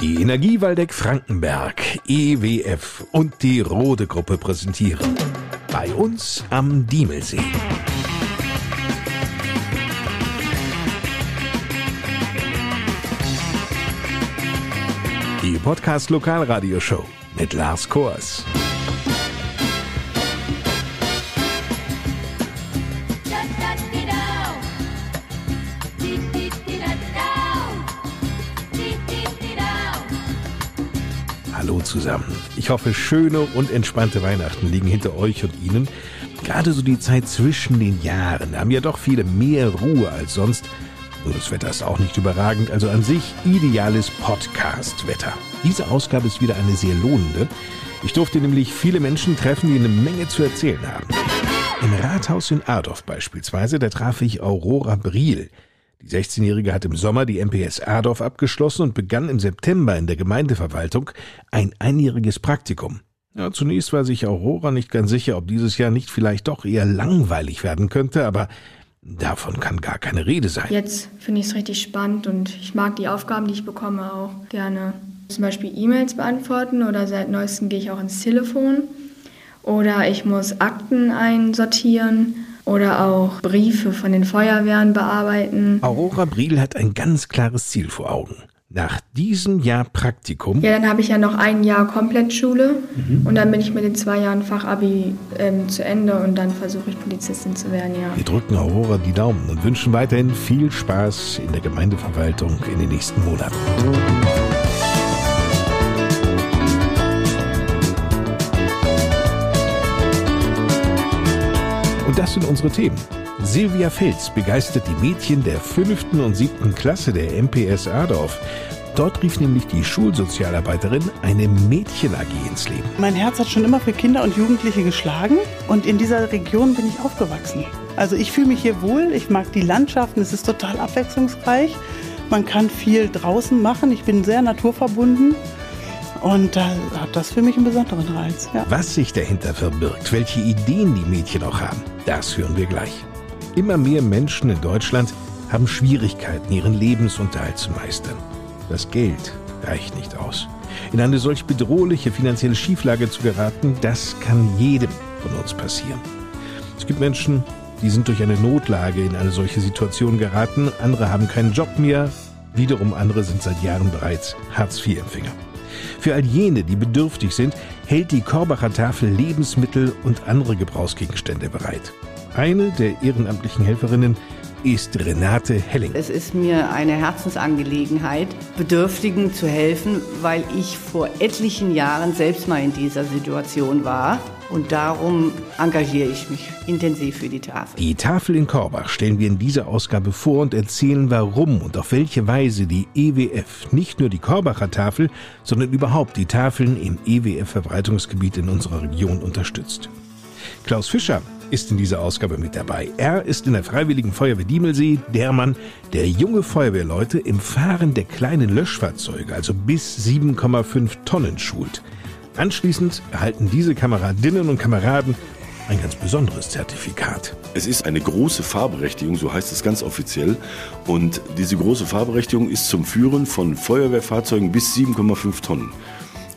Die Energie Waldeck Frankenberg, EWF und die Rode Gruppe präsentieren. Bei uns am Diemelsee. Die Podcast Lokalradioshow mit Lars Kors. Hallo zusammen. Ich hoffe, schöne und entspannte Weihnachten liegen hinter euch und Ihnen. Gerade so die Zeit zwischen den Jahren haben ja doch viele mehr Ruhe als sonst. Und das Wetter ist auch nicht überragend, also an sich ideales Podcast-Wetter. Diese Ausgabe ist wieder eine sehr lohnende. Ich durfte nämlich viele Menschen treffen, die eine Menge zu erzählen haben. Im Rathaus in Adorf beispielsweise, da traf ich Aurora Briel. Die 16-Jährige hat im Sommer die MPS Adorf abgeschlossen und begann im September in der Gemeindeverwaltung ein einjähriges Praktikum. Ja, zunächst war sich Aurora nicht ganz sicher, ob dieses Jahr nicht vielleicht doch eher langweilig werden könnte, aber davon kann gar keine Rede sein. Jetzt finde ich es richtig spannend und ich mag die Aufgaben, die ich bekomme, auch gerne. Zum Beispiel E-Mails beantworten oder seit neuestem gehe ich auch ins Telefon oder ich muss Akten einsortieren oder auch Briefe von den Feuerwehren bearbeiten. Aurora Briel hat ein ganz klares Ziel vor Augen. Nach diesem Jahr Praktikum. Ja, dann habe ich ja noch ein Jahr Komplettschule mhm. und dann bin ich mit den zwei Jahren Fachabi ähm, zu Ende und dann versuche ich Polizistin zu werden, ja. Wir drücken Aurora die Daumen und wünschen weiterhin viel Spaß in der Gemeindeverwaltung in den nächsten Monaten. Und das sind unsere Themen. Silvia Fels begeistert die Mädchen der fünften und siebten Klasse der MPS Adorf. Dort rief nämlich die Schulsozialarbeiterin eine Mädchen-AG ins Leben. Mein Herz hat schon immer für Kinder und Jugendliche geschlagen und in dieser Region bin ich aufgewachsen. Also ich fühle mich hier wohl, ich mag die Landschaften, es ist total abwechslungsreich. Man kann viel draußen machen, ich bin sehr naturverbunden und da hat das für mich einen besonderen Reiz. Ja. Was sich dahinter verbirgt, welche Ideen die Mädchen auch haben, das hören wir gleich. Immer mehr Menschen in Deutschland haben Schwierigkeiten, ihren Lebensunterhalt zu meistern. Das Geld reicht nicht aus. In eine solch bedrohliche finanzielle Schieflage zu geraten, das kann jedem von uns passieren. Es gibt Menschen, die sind durch eine Notlage in eine solche Situation geraten, andere haben keinen Job mehr, wiederum andere sind seit Jahren bereits Hartz-IV-Empfänger. Für all jene, die bedürftig sind, hält die Korbacher Tafel Lebensmittel und andere Gebrauchsgegenstände bereit. Eine der ehrenamtlichen Helferinnen ist Renate Helling. Es ist mir eine Herzensangelegenheit, Bedürftigen zu helfen, weil ich vor etlichen Jahren selbst mal in dieser Situation war. Und darum engagiere ich mich intensiv für die Tafel. Die Tafel in Korbach stellen wir in dieser Ausgabe vor und erzählen, warum und auf welche Weise die EWF nicht nur die Korbacher Tafel, sondern überhaupt die Tafeln im EWF-Verbreitungsgebiet in unserer Region unterstützt. Klaus Fischer ist in dieser Ausgabe mit dabei. Er ist in der Freiwilligen Feuerwehr Diemelsee der Mann, der junge Feuerwehrleute im Fahren der kleinen Löschfahrzeuge, also bis 7,5 Tonnen, schult. Anschließend erhalten diese Kameradinnen und Kameraden ein ganz besonderes Zertifikat. Es ist eine große Fahrberechtigung, so heißt es ganz offiziell. Und diese große Fahrberechtigung ist zum Führen von Feuerwehrfahrzeugen bis 7,5 Tonnen.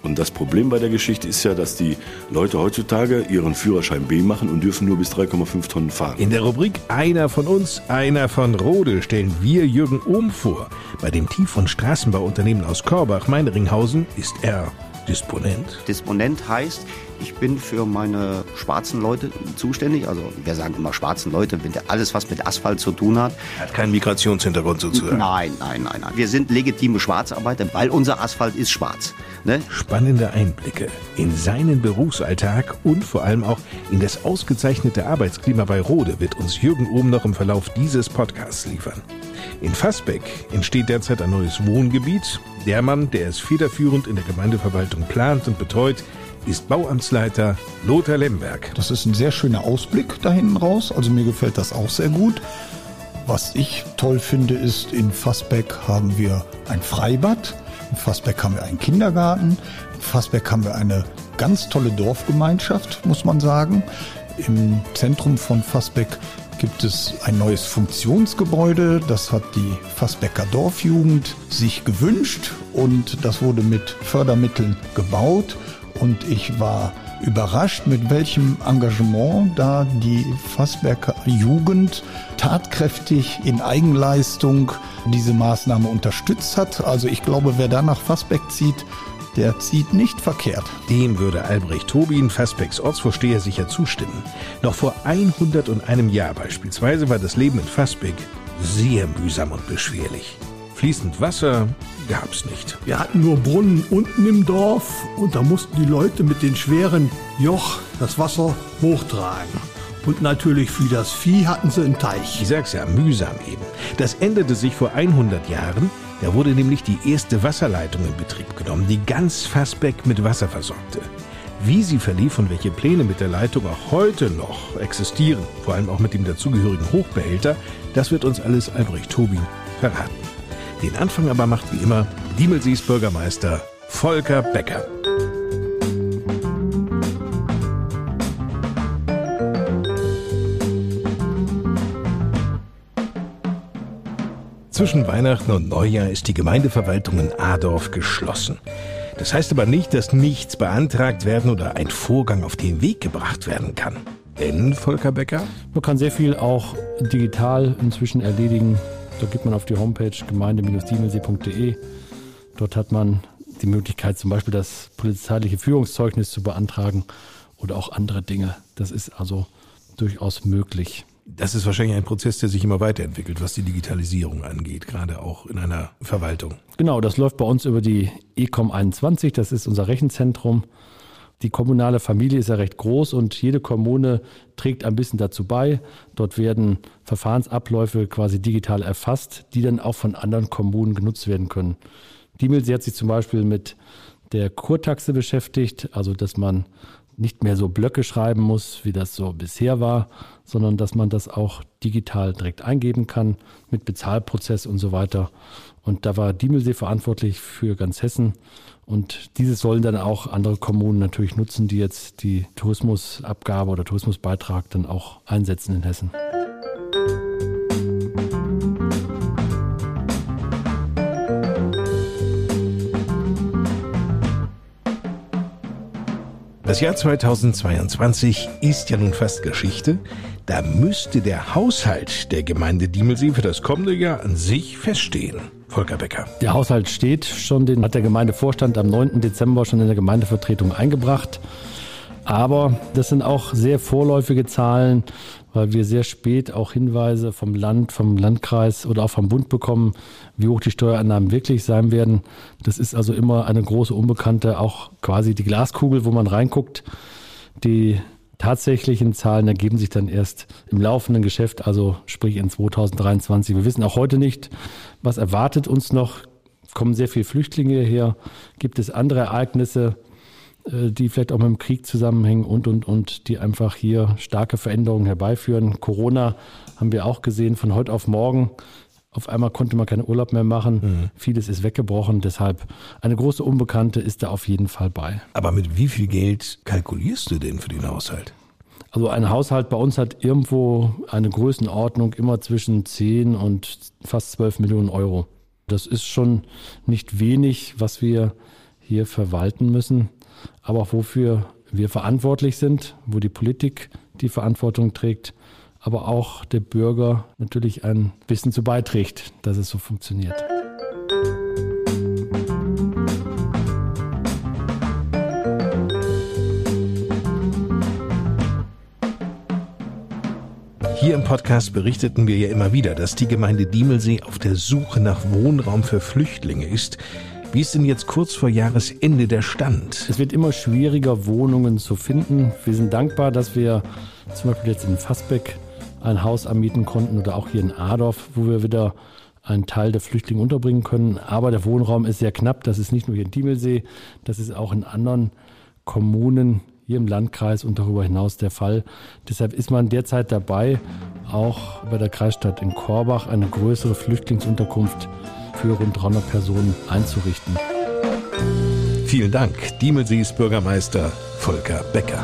Und das Problem bei der Geschichte ist ja, dass die Leute heutzutage ihren Führerschein B machen und dürfen nur bis 3,5 Tonnen fahren. In der Rubrik Einer von uns, einer von Rode stellen wir Jürgen Ohm vor. Bei dem Tief- und Straßenbauunternehmen aus Korbach, Meinringhausen, ist er Disponent. Disponent heißt, ich bin für meine schwarzen Leute zuständig. Also wir sagen immer schwarzen Leute, wenn der alles, was mit Asphalt zu tun hat. Er hat keinen Migrationshintergrund sozusagen. Nein, nein, nein, nein. Wir sind legitime Schwarzarbeiter, weil unser Asphalt ist schwarz. Ne? Spannende Einblicke in seinen Berufsalltag und vor allem auch in das ausgezeichnete Arbeitsklima bei Rode wird uns Jürgen Ohm noch im Verlauf dieses Podcasts liefern. In Fassbeck entsteht derzeit ein neues Wohngebiet. Der Mann, der es federführend in der Gemeindeverwaltung plant und betreut, ist Bauamtsleiter Lothar Lemberg. Das ist ein sehr schöner Ausblick da hinten raus. Also mir gefällt das auch sehr gut. Was ich toll finde, ist, in Fassbeck haben wir ein Freibad. In Fassbeck haben wir einen Kindergarten. In Fassbeck haben wir eine ganz tolle Dorfgemeinschaft, muss man sagen. Im Zentrum von Fassbeck gibt es ein neues Funktionsgebäude. Das hat die Fassbecker Dorfjugend sich gewünscht und das wurde mit Fördermitteln gebaut. Und ich war überrascht, mit welchem Engagement da die Fassberger Jugend tatkräftig in Eigenleistung diese Maßnahme unterstützt hat. Also ich glaube, wer da nach Fassbeck zieht, der zieht nicht verkehrt. Dem würde Albrecht Tobin, Fassbecks Ortsvorsteher, sicher zustimmen. Noch vor 101 Jahr beispielsweise war das Leben in Fassbeck sehr mühsam und beschwerlich. Fließend Wasser gab's nicht. Wir hatten nur Brunnen unten im Dorf und da mussten die Leute mit den schweren Joch das Wasser hochtragen. Und natürlich für das Vieh hatten sie einen Teich. Ich sag's ja, mühsam eben. Das änderte sich vor 100 Jahren. Da wurde nämlich die erste Wasserleitung in Betrieb genommen, die ganz Fassbeck mit Wasser versorgte. Wie sie verlief und welche Pläne mit der Leitung auch heute noch existieren, vor allem auch mit dem dazugehörigen Hochbehälter, das wird uns alles Albrecht Tobin verraten. Den Anfang aber macht wie immer Diemelsees Bürgermeister Volker Becker. Zwischen Weihnachten und Neujahr ist die Gemeindeverwaltung in Adorf geschlossen. Das heißt aber nicht, dass nichts beantragt werden oder ein Vorgang auf den Weg gebracht werden kann. Denn, Volker Becker? Man kann sehr viel auch digital inzwischen erledigen. Da gibt man auf die Homepage gemeinde-diemelsee.de. Dort hat man die Möglichkeit, zum Beispiel das polizeiliche Führungszeugnis zu beantragen oder auch andere Dinge. Das ist also durchaus möglich. Das ist wahrscheinlich ein Prozess, der sich immer weiterentwickelt, was die Digitalisierung angeht, gerade auch in einer Verwaltung. Genau, das läuft bei uns über die Ecom 21, das ist unser Rechenzentrum. Die kommunale Familie ist ja recht groß und jede Kommune trägt ein bisschen dazu bei. Dort werden Verfahrensabläufe quasi digital erfasst, die dann auch von anderen Kommunen genutzt werden können. Diemelsee hat sich zum Beispiel mit der Kurtaxe beschäftigt, also dass man nicht mehr so Blöcke schreiben muss, wie das so bisher war, sondern dass man das auch digital direkt eingeben kann mit Bezahlprozess und so weiter. Und da war Diemelsee verantwortlich für ganz Hessen. Und dieses sollen dann auch andere Kommunen natürlich nutzen, die jetzt die Tourismusabgabe oder Tourismusbeitrag dann auch einsetzen in Hessen. Das Jahr 2022 ist ja nun fast Geschichte. Da müsste der Haushalt der Gemeinde Diemelsee für das kommende Jahr an sich feststehen. Volker Becker. Der Haushalt steht schon, den hat der Gemeindevorstand am 9. Dezember schon in der Gemeindevertretung eingebracht. Aber das sind auch sehr vorläufige Zahlen, weil wir sehr spät auch Hinweise vom Land, vom Landkreis oder auch vom Bund bekommen, wie hoch die Steuereinnahmen wirklich sein werden. Das ist also immer eine große Unbekannte, auch quasi die Glaskugel, wo man reinguckt. Die tatsächlichen Zahlen ergeben sich dann erst im laufenden Geschäft, also sprich in 2023. Wir wissen auch heute nicht, was erwartet uns noch. Kommen sehr viele Flüchtlinge her? Gibt es andere Ereignisse? Äh, die vielleicht auch mit dem Krieg zusammenhängen und, und, und, die einfach hier starke Veränderungen herbeiführen. Corona haben wir auch gesehen von heute auf morgen. Auf einmal konnte man keinen Urlaub mehr machen. Mhm. Vieles ist weggebrochen. Deshalb eine große Unbekannte ist da auf jeden Fall bei. Aber mit wie viel Geld kalkulierst du denn für den Haushalt? Also ein Haushalt bei uns hat irgendwo eine Größenordnung immer zwischen 10 und fast 12 Millionen Euro. Das ist schon nicht wenig, was wir hier verwalten müssen aber auch wofür wir verantwortlich sind, wo die Politik die Verantwortung trägt, aber auch der Bürger natürlich ein bisschen zu beiträgt, dass es so funktioniert. Hier im Podcast berichteten wir ja immer wieder, dass die Gemeinde Diemelsee auf der Suche nach Wohnraum für Flüchtlinge ist. Wie ist denn jetzt kurz vor Jahresende der Stand? Es wird immer schwieriger, Wohnungen zu finden. Wir sind dankbar, dass wir zum Beispiel jetzt in Fassbeck ein Haus anmieten konnten oder auch hier in Adorf, wo wir wieder einen Teil der Flüchtlinge unterbringen können. Aber der Wohnraum ist sehr knapp. Das ist nicht nur hier in Diemelsee, das ist auch in anderen Kommunen hier im Landkreis und darüber hinaus der Fall. Deshalb ist man derzeit dabei, auch bei der Kreisstadt in Korbach eine größere Flüchtlingsunterkunft für rund 300 Personen einzurichten. Vielen Dank, Diemelsees Bürgermeister Volker Becker.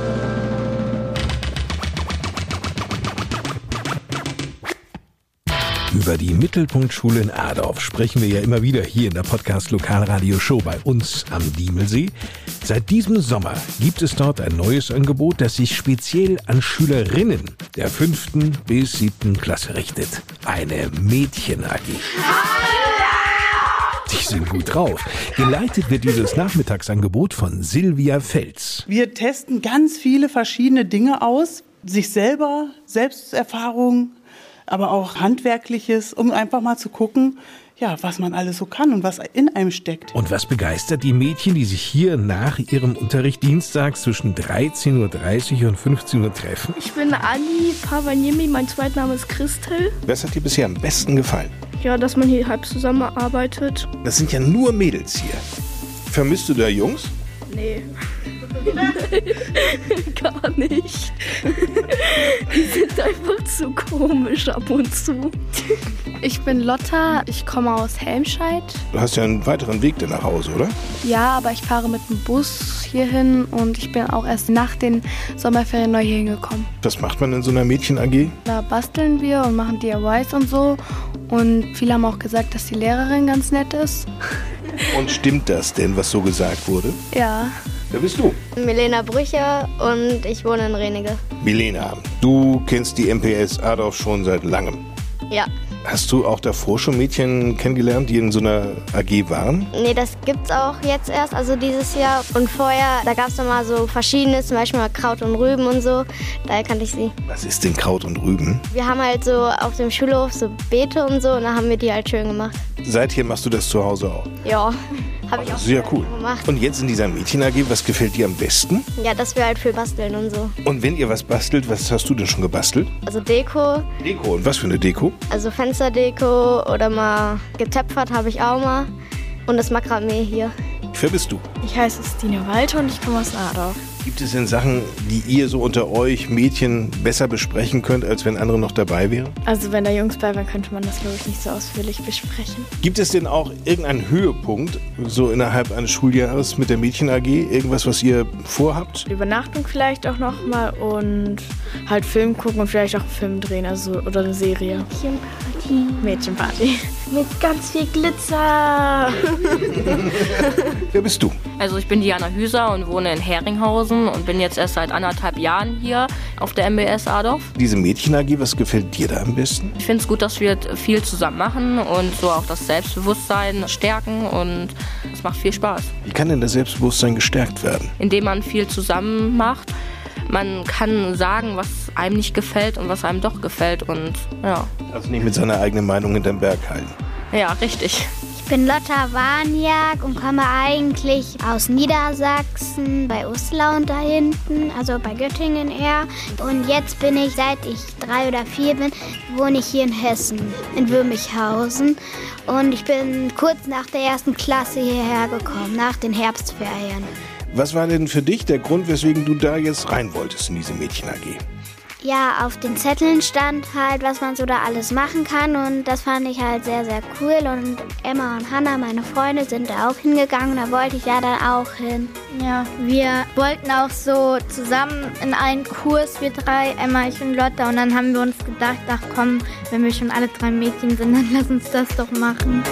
Über die Mittelpunktschule in Adorf sprechen wir ja immer wieder hier in der Podcast Lokalradio Show bei uns am Diemelsee. Seit diesem Sommer gibt es dort ein neues Angebot, das sich speziell an Schülerinnen der fünften bis siebten Klasse richtet. Eine Mädchen-AG. Sie sind gut drauf. Geleitet wird dieses Nachmittagsangebot von Silvia Fels. Wir testen ganz viele verschiedene Dinge aus. Sich selber, Selbsterfahrung, aber auch Handwerkliches, um einfach mal zu gucken, ja, was man alles so kann und was in einem steckt. Und was begeistert die Mädchen, die sich hier nach ihrem Unterricht dienstags zwischen 13.30 Uhr und 15 Uhr treffen? Ich bin Ali Pavaniemi, mein Zweitname ist Christel. Was hat dir bisher am besten gefallen? Ja, dass man hier halb zusammenarbeitet. Das sind ja nur Mädels hier. Vermisst du da Jungs? Nee. Gar nicht. Die sind einfach zu komisch ab und zu. Ich bin Lotta, ich komme aus Helmscheid. Du hast ja einen weiteren Weg dann nach Hause, oder? Ja, aber ich fahre mit dem Bus hierhin und ich bin auch erst nach den Sommerferien neu hier hingekommen. Was macht man in so einer Mädchen-AG? Da basteln wir und machen DIYs und so. Und viele haben auch gesagt, dass die Lehrerin ganz nett ist. Und stimmt das denn, was so gesagt wurde? Ja. Wer bist du? Milena Brücher und ich wohne in Renige. Milena, du kennst die MPS Adorf schon seit langem. Ja. Hast du auch davor schon Mädchen kennengelernt, die in so einer AG waren? Nee, das gibt's auch jetzt erst, also dieses Jahr. Und vorher, da gab's noch mal so verschiedene, zum Beispiel mal Kraut und Rüben und so. Daher kannte ich sie. Was ist denn Kraut und Rüben? Wir haben halt so auf dem Schulhof so Beete und so und da haben wir die halt schön gemacht. Seither machst du das zu Hause auch? Ja, habe ich auch Sehr cool. gemacht. Und jetzt in dieser Mädchen-AG, was gefällt dir am besten? Ja, dass wir halt viel basteln und so. Und wenn ihr was bastelt, was hast du denn schon gebastelt? Also Deko, Deko. Und was für eine Deko? also Fensterdeko oder mal getöpfert habe ich auch mal. Und das Makramee hier. Wer bist du? Ich heiße Stine Walter und ich komme aus Adorf. Gibt es denn Sachen, die ihr so unter euch Mädchen besser besprechen könnt, als wenn andere noch dabei wären? Also wenn da Jungs bei wären, könnte man das glaube ich nicht so ausführlich besprechen. Gibt es denn auch irgendeinen Höhepunkt, so innerhalb eines Schuljahres mit der Mädchen AG? Irgendwas, was ihr vorhabt? Übernachtung vielleicht auch nochmal und halt Film gucken und vielleicht auch einen Film drehen, also oder eine Serie. Mädchenparty. Mädchenparty. Mit ganz viel Glitzer. Wer bist du? Also ich bin Diana Hüser und wohne in Heringhausen und bin jetzt erst seit anderthalb Jahren hier auf der MBS Adorf. Diese Mädchen AG, was gefällt dir da am besten? Ich finde es gut, dass wir viel zusammen machen und so auch das Selbstbewusstsein stärken und es macht viel Spaß. Wie kann denn das Selbstbewusstsein gestärkt werden? Indem man viel zusammen macht. Man kann sagen, was einem nicht gefällt und was einem doch gefällt und ja. Also nicht mit seiner eigenen Meinung hinterm Berg halten. Ja, richtig. Ich bin Lotta Warniak und komme eigentlich aus Niedersachsen, bei Uslar und da hinten, also bei Göttingen eher. Und jetzt bin ich, seit ich drei oder vier bin, wohne ich hier in Hessen, in Würmichhausen. Und ich bin kurz nach der ersten Klasse hierher gekommen, nach den Herbstferien. Was war denn für dich der Grund, weswegen du da jetzt rein wolltest in diese Mädchen AG? Ja, auf den Zetteln stand halt, was man so da alles machen kann und das fand ich halt sehr, sehr cool und Emma und Hannah, meine Freunde, sind da auch hingegangen, da wollte ich ja dann auch hin. Ja, wir wollten auch so zusammen in einen Kurs, wir drei, Emma, ich und Lotta und dann haben wir uns gedacht, ach komm, wenn wir schon alle drei Mädchen sind, dann lass uns das doch machen.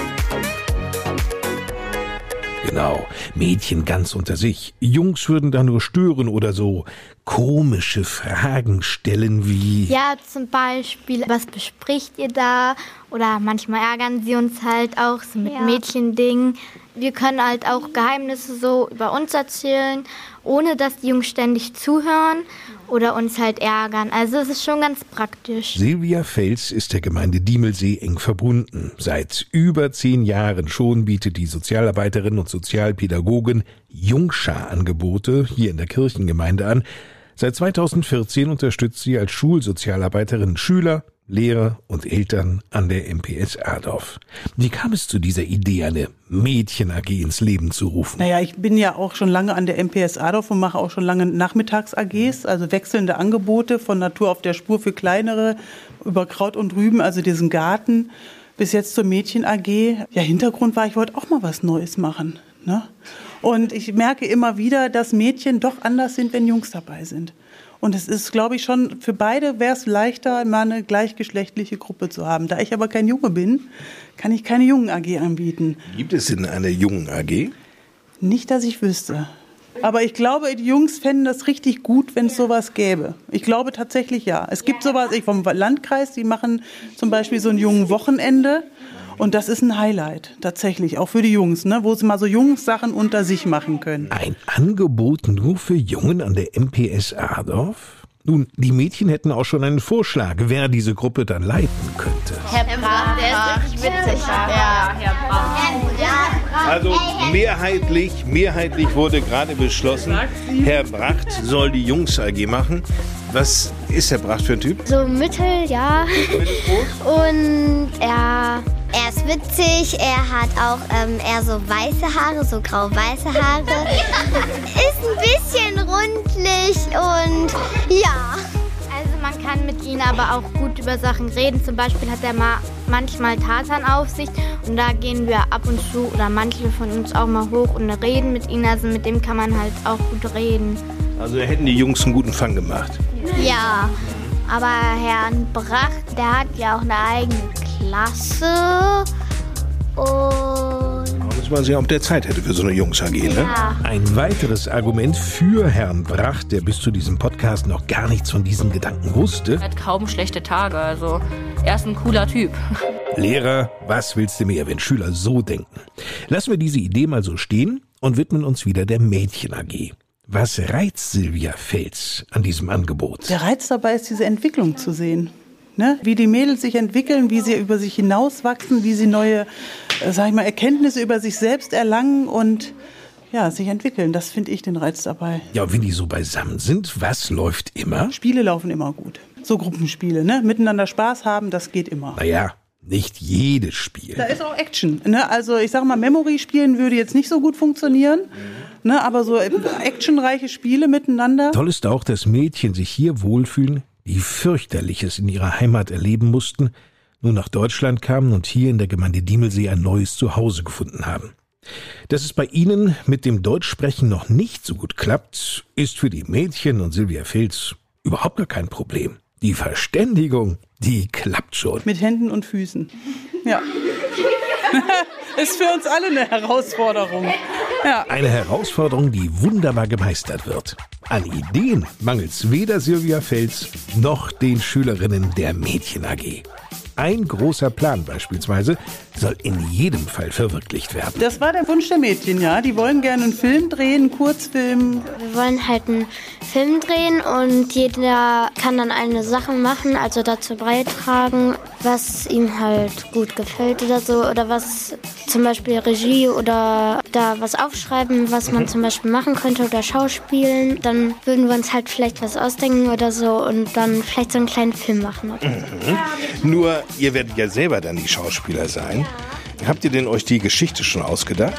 Genau, Mädchen ganz unter sich. Jungs würden da nur stören oder so komische Fragen stellen wie Ja, zum Beispiel, was bespricht ihr da? Oder manchmal ärgern sie uns halt auch so mit Ja. Mädchendingen. Wir können halt auch Geheimnisse so über uns erzählen, ohne dass die Jungs ständig zuhören oder uns halt ärgern. Also es ist schon ganz praktisch. Silvia Fels ist der Gemeinde Diemelsee eng verbunden. Seit über zehn Jahren schon bietet die Sozialarbeiterin und Sozialpädagogin Jungschar-Angebote hier in der Kirchengemeinde an. Seit 2014 unterstützt sie als Schulsozialarbeiterin Schüler, Lehrer und Eltern an der MPS Adorf. Wie kam es zu dieser Idee, eine Mädchen-AG ins Leben zu rufen? Naja, ich bin ja auch schon lange an der MPS Adorf und mache auch schon lange Nachmittags-AGs, also wechselnde Angebote von Natur auf der Spur für kleinere, über Kraut und Rüben, also diesen Garten, bis jetzt zur Mädchen-AG. Ja, Hintergrund war, ich wollte auch mal was Neues machen. Ne? Und ich merke immer wieder, dass Mädchen doch anders sind, wenn Jungs dabei sind. Und es ist, glaube ich, schon für beide wäre es leichter, mal eine gleichgeschlechtliche Gruppe zu haben. Da ich aber kein Junge bin, kann ich keine Jungen AG anbieten. Gibt es denn eine Jungen AG? Nicht, dass ich wüsste. Aber ich glaube, die Jungs fänden das richtig gut, wenn es sowas gäbe. Ich glaube tatsächlich ja. Es gibt sowas ich vom Landkreis, die machen zum Beispiel so ein jungen Wochenende. Und das ist ein Highlight, tatsächlich, auch für die Jungs, ne? wo sie mal so Jungs-Sachen unter sich machen können. Ein Angebot nur für Jungen an der MPS Adorf? Nun, die Mädchen hätten auch schon einen Vorschlag, wer diese Gruppe dann leiten könnte. Herr Brach, der ist richtig witzig. Ja, Herr Brach. Also mehrheitlich, mehrheitlich wurde gerade beschlossen, Herr Bracht soll die Jungs AG machen. Was ist Herr Bracht für ein Typ? So mittel, ja. Und er, er ist witzig, er hat auch ähm, eher so weiße Haare, so grau-weiße Haare. ist ein bisschen rundlich und ja. Man kann mit ihm aber auch gut über Sachen reden. Zum Beispiel hat er mal manchmal Tartan-Aufsicht und da gehen wir ab und zu oder manche von uns auch mal hoch und reden mit ihm. Also mit dem kann man halt auch gut reden. Also hätten die Jungs einen guten Fang gemacht. Ja, aber Herrn Bracht, der hat ja auch eine eigene Klasse. Und Da muss man sehen, ob der Zeit hätte für so eine Jungs AG. Ne? Ja. Ein weiteres Argument für Herrn Bracht, der bis zu diesem Podcast noch gar nichts von diesen Gedanken wusste. Er hat kaum schlechte Tage, also er ist ein cooler Typ. Lehrer, was willst du mehr, wenn Schüler so denken? Lassen wir diese Idee mal so stehen und widmen uns wieder der Mädchen AG. Was reizt Silvia Fels an diesem Angebot? Der Reiz dabei ist, diese Entwicklung zu sehen. Ne? Wie die Mädels sich entwickeln, wie sie über sich hinauswachsen, wie sie neue, sag ich mal, Erkenntnisse über sich selbst erlangen und ja, sich entwickeln. Das finde ich den Reiz dabei. Ja, wenn die so beisammen sind, was läuft immer? Spiele laufen immer gut. So Gruppenspiele, ne? Miteinander Spaß haben, das geht immer. Naja, nicht jedes Spiel. Da ist auch Action. Ne? Also ich sag mal, Memory spielen würde jetzt nicht so gut funktionieren. Ne? Aber so actionreiche Spiele miteinander. Toll ist auch, dass Mädchen sich hier wohlfühlen, die fürchterliches in ihrer Heimat erleben mussten, nun nach Deutschland kamen und hier in der Gemeinde Diemelsee ein neues Zuhause gefunden haben. Dass es bei Ihnen mit dem Deutschsprechen noch nicht so gut klappt, ist für die Mädchen und Silvia Filz überhaupt gar kein Problem. Die Verständigung, die klappt schon. Mit Händen und Füßen. Ja. ist für uns alle eine Herausforderung. Ja. Eine Herausforderung, die wunderbar gemeistert wird. An Ideen mangelt's weder Silvia Fels noch den Schülerinnen der Mädchen AG. Ein großer Plan beispielsweise soll in jedem Fall verwirklicht werden. Das war der Wunsch der Mädchen, ja. Die wollen gerne einen Film drehen, einen Kurzfilm. wir wollen halt einen Film drehen und jeder kann dann eine Sache machen, also dazu beitragen, was ihm halt gut gefällt oder so. Oder was zum Beispiel Regie oder da was aufschreiben, was man zum Beispiel machen könnte oder schauspielen. Dann würden wir uns halt vielleicht was ausdenken oder so und dann vielleicht so einen kleinen Film machen. Oder so. Mhm. Nur, ihr werdet ja selber dann die Schauspieler sein. Habt ihr denn euch die Geschichte schon ausgedacht?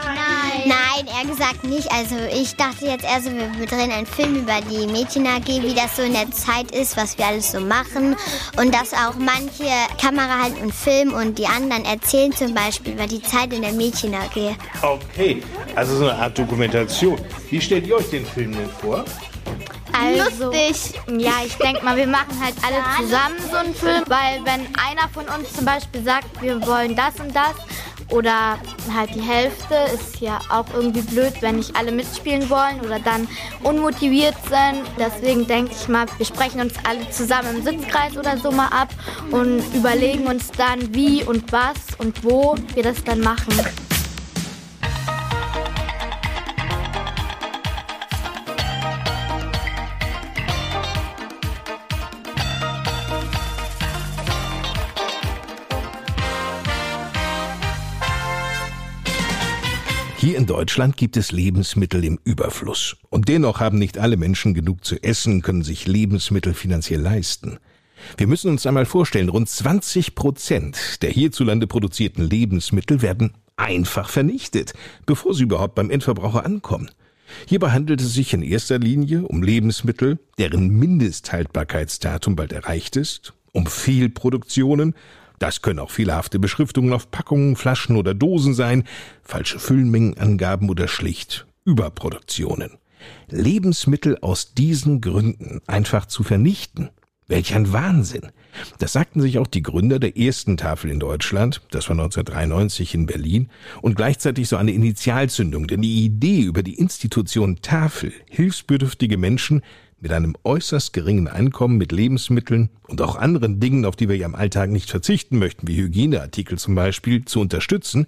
Nein, eher gesagt nicht. Also ich dachte jetzt eher so, wir drehen einen Film über die Mädchen AG, wie das so in der Zeit ist, was wir alles so machen. Und dass auch manche Kamera halten und filmen und die anderen erzählen zum Beispiel über die Zeit in der Mädchen AG. Okay, also so eine Art Dokumentation. Wie stellt ihr euch den Film denn vor? Also, Lustig. Ja, ich denke mal, wir machen halt alle zusammen so einen Film, weil wenn einer von uns zum Beispiel sagt, wir wollen das und das oder halt die Hälfte, ist ja auch irgendwie blöd, wenn nicht alle mitspielen wollen oder dann unmotiviert sind. Deswegen denke ich mal, wir sprechen uns alle zusammen im Sitzkreis oder so mal ab und überlegen uns dann, wie und was und wo wir das dann machen. In Deutschland gibt es Lebensmittel im Überfluss. Und dennoch haben nicht alle Menschen genug zu essen, können sich Lebensmittel finanziell leisten. Wir müssen uns einmal vorstellen, rund 20 Prozent der hierzulande produzierten Lebensmittel werden einfach vernichtet, bevor sie überhaupt beim Endverbraucher ankommen. Hierbei handelt es sich in erster Linie um Lebensmittel, deren Mindesthaltbarkeitsdatum bald erreicht ist, um Fehlproduktionen, das können auch fehlerhafte Beschriftungen auf Packungen, Flaschen oder Dosen sein, falsche Füllmengenangaben oder schlicht Überproduktionen. Lebensmittel aus diesen Gründen einfach zu vernichten. Welch ein Wahnsinn. Das sagten sich auch die Gründer der ersten Tafel in Deutschland, das war 1993 in Berlin, und gleichzeitig so eine Initialzündung, denn die Idee über die Institution Tafel, hilfsbedürftige Menschen mit einem äußerst geringen Einkommen mit Lebensmitteln und auch anderen Dingen, auf die wir ja im Alltag nicht verzichten möchten, wie Hygieneartikel zum Beispiel, zu unterstützen,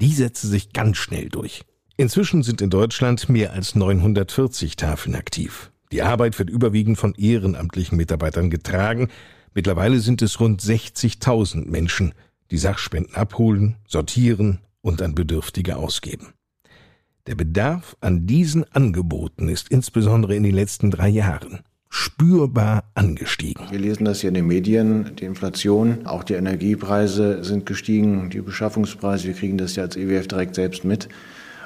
die setzte sich ganz schnell durch. Inzwischen sind in Deutschland mehr als 940 Tafeln aktiv. Die Arbeit wird überwiegend von ehrenamtlichen Mitarbeitern getragen. Mittlerweile sind es rund 60.000 Menschen, die Sachspenden abholen, sortieren und an Bedürftige ausgeben. Der Bedarf an diesen Angeboten ist insbesondere in den letzten drei Jahren spürbar angestiegen. Wir lesen das hier in den Medien, die Inflation, auch die Energiepreise sind gestiegen, die Beschaffungspreise, wir kriegen das ja als EWF direkt selbst mit.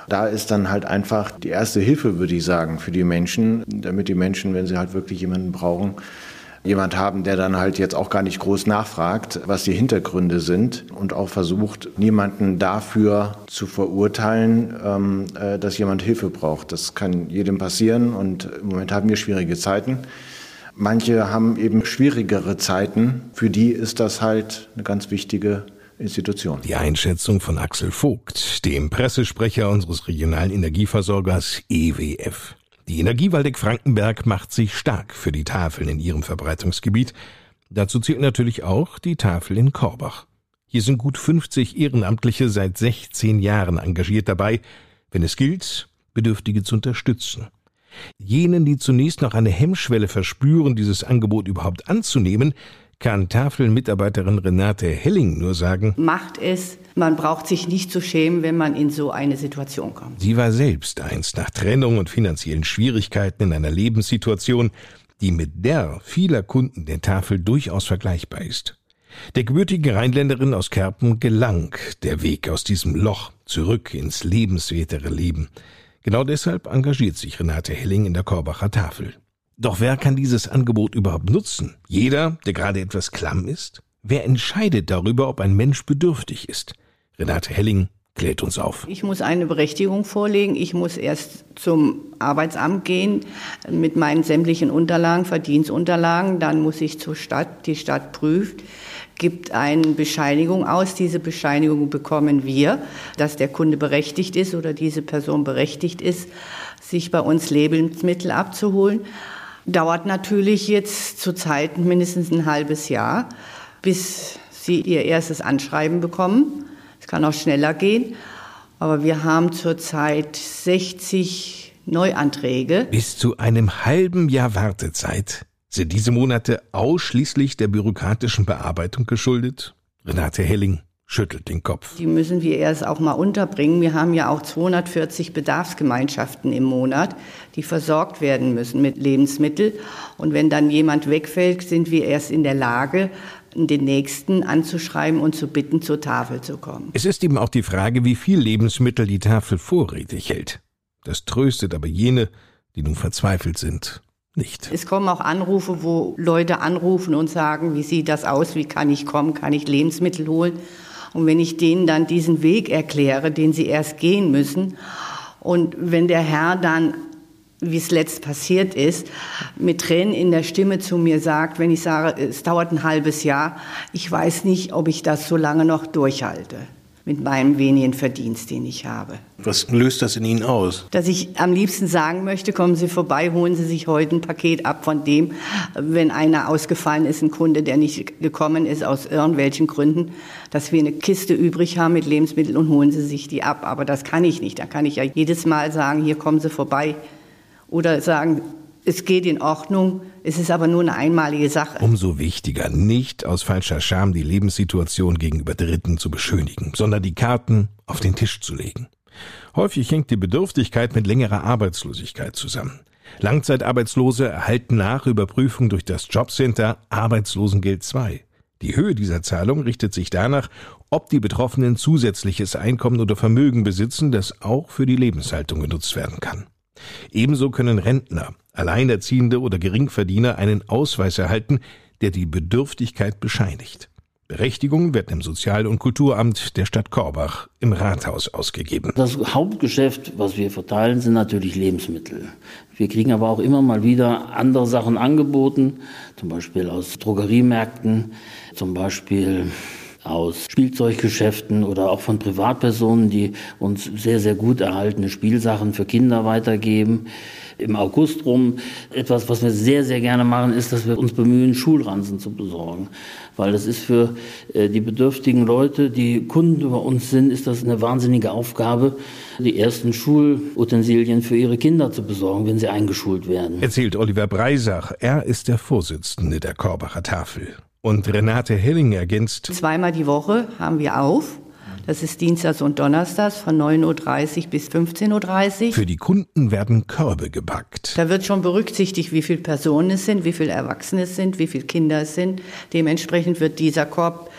Da ist dann halt einfach die erste Hilfe, würde ich sagen, für die Menschen, damit die Menschen, wenn sie halt wirklich jemanden brauchen, jemand haben, der dann halt jetzt auch gar nicht groß nachfragt, was die Hintergründe sind und auch versucht, niemanden dafür zu verurteilen, ähm, äh, dass jemand Hilfe braucht. Das kann jedem passieren und im Moment haben wir schwierige Zeiten. Manche haben eben schwierigere Zeiten. Für die ist das halt eine ganz wichtige Institution. Die Einschätzung von Axel Vogt, dem Pressesprecher unseres regionalen Energieversorgers EWF. Die Energiewaldeck Frankenberg macht sich stark für die Tafeln in ihrem Verbreitungsgebiet. Dazu zählt natürlich auch die Tafel in Korbach. Hier sind gut 50 Ehrenamtliche seit 16 Jahren engagiert dabei, wenn es gilt, Bedürftige zu unterstützen. Jenen, die zunächst noch eine Hemmschwelle verspüren, dieses Angebot überhaupt anzunehmen, kann Tafelmitarbeiterin Renate Helling nur sagen, macht es, man braucht sich nicht zu schämen, wenn man in so eine Situation kommt. Sie war selbst einst nach Trennung und finanziellen Schwierigkeiten in einer Lebenssituation, die mit der vieler Kunden der Tafel durchaus vergleichbar ist. Der gebürtigen Rheinländerin aus Kerpen gelang der Weg aus diesem Loch zurück ins lebenswertere Leben. Genau deshalb engagiert sich Renate Helling in der Korbacher Tafel. Doch wer kann dieses Angebot überhaupt nutzen? Jeder, der gerade etwas klamm ist? Wer entscheidet darüber, ob ein Mensch bedürftig ist? Renate Helling klärt uns auf. Ich muss eine Berechtigung vorlegen. Ich muss erst zum Arbeitsamt gehen mit meinen sämtlichen Unterlagen, Verdienstunterlagen. Dann muss ich zur Stadt. Die Stadt prüft, gibt eine Bescheinigung aus. Diese Bescheinigung bekommen wir, dass der Kunde berechtigt ist oder diese Person berechtigt ist, sich bei uns Lebensmittel abzuholen. Dauert natürlich jetzt zurzeit mindestens ein halbes Jahr, bis Sie Ihr erstes Anschreiben bekommen. Es kann auch schneller gehen. Aber wir haben zurzeit 60 Neuanträge. Bis zu einem halben Jahr Wartezeit sind diese Monate ausschließlich der bürokratischen Bearbeitung geschuldet? Renate Helling schüttelt den Kopf. Die müssen wir erst auch mal unterbringen. Wir haben ja auch 240 Bedarfsgemeinschaften im Monat, die versorgt werden müssen mit Lebensmitteln. Und wenn dann jemand wegfällt, sind wir erst in der Lage, den Nächsten anzuschreiben und zu bitten, zur Tafel zu kommen. Es ist eben auch die Frage, wie viel Lebensmittel die Tafel vorrätig hält. Das tröstet aber jene, die nun verzweifelt sind. Nicht. Es kommen auch Anrufe, wo Leute anrufen und sagen, wie sieht das aus, wie kann ich kommen, kann ich Lebensmittel holen? Und wenn ich denen dann diesen Weg erkläre, den sie erst gehen müssen, und wenn der Herr dann, wie es letzt passiert ist, mit Tränen in der Stimme zu mir sagt, wenn ich sage, es dauert ein halbes Jahr, ich weiß nicht, ob ich das so lange noch durchhalte mit meinem wenigen Verdienst, den ich habe. Was löst das in Ihnen aus? Dass ich am liebsten sagen möchte, kommen Sie vorbei, holen Sie sich heute ein Paket ab von dem, wenn einer ausgefallen ist, ein Kunde, der nicht gekommen ist aus irgendwelchen Gründen, dass wir eine Kiste übrig haben mit Lebensmitteln und holen Sie sich die ab. Aber das kann ich nicht. Da kann ich ja jedes Mal sagen, hier kommen Sie vorbei. Oder sagen, es geht in Ordnung, es ist aber nur eine einmalige Sache. Umso wichtiger, nicht aus falscher Scham die Lebenssituation gegenüber Dritten zu beschönigen, sondern die Karten auf den Tisch zu legen. Häufig hängt die Bedürftigkeit mit längerer Arbeitslosigkeit zusammen. Langzeitarbeitslose erhalten nach Überprüfung durch das Jobcenter Arbeitslosengeld II. Die Höhe dieser Zahlung richtet sich danach, ob die Betroffenen zusätzliches Einkommen oder Vermögen besitzen, das auch für die Lebenshaltung genutzt werden kann. Ebenso können Rentner, Alleinerziehende oder Geringverdiener einen Ausweis erhalten, der die Bedürftigkeit bescheinigt. Berechtigung wird im Sozial- und Kulturamt der Stadt Korbach im Rathaus ausgegeben. Das Hauptgeschäft, was wir verteilen, sind natürlich Lebensmittel. Wir kriegen aber auch immer mal wieder andere Sachen angeboten, zum Beispiel aus Drogeriemärkten, zum Beispiel aus Spielzeuggeschäften oder auch von Privatpersonen, die uns sehr, sehr gut erhaltene Spielsachen für Kinder weitergeben. Im August rum etwas, was wir sehr, sehr gerne machen, ist, dass wir uns bemühen, Schulranzen zu besorgen. Weil das ist für äh, die bedürftigen Leute, die Kunden bei uns sind, ist das eine wahnsinnige Aufgabe, die ersten Schulutensilien für ihre Kinder zu besorgen, wenn sie eingeschult werden. Erzählt Oliver Breisach. Er ist der Vorsitzende der Korbacher Tafel. Und Renate Helling ergänzt. Zweimal die Woche haben wir auf. Das ist Dienstags und Donnerstags von 9.30 Uhr bis 15.30 Uhr. Für die Kunden werden Körbe gepackt. Da wird schon berücksichtigt, wie viele Personen es sind, wie viele Erwachsene es sind, wie viele Kinder es sind. Dementsprechend wird dieser Korb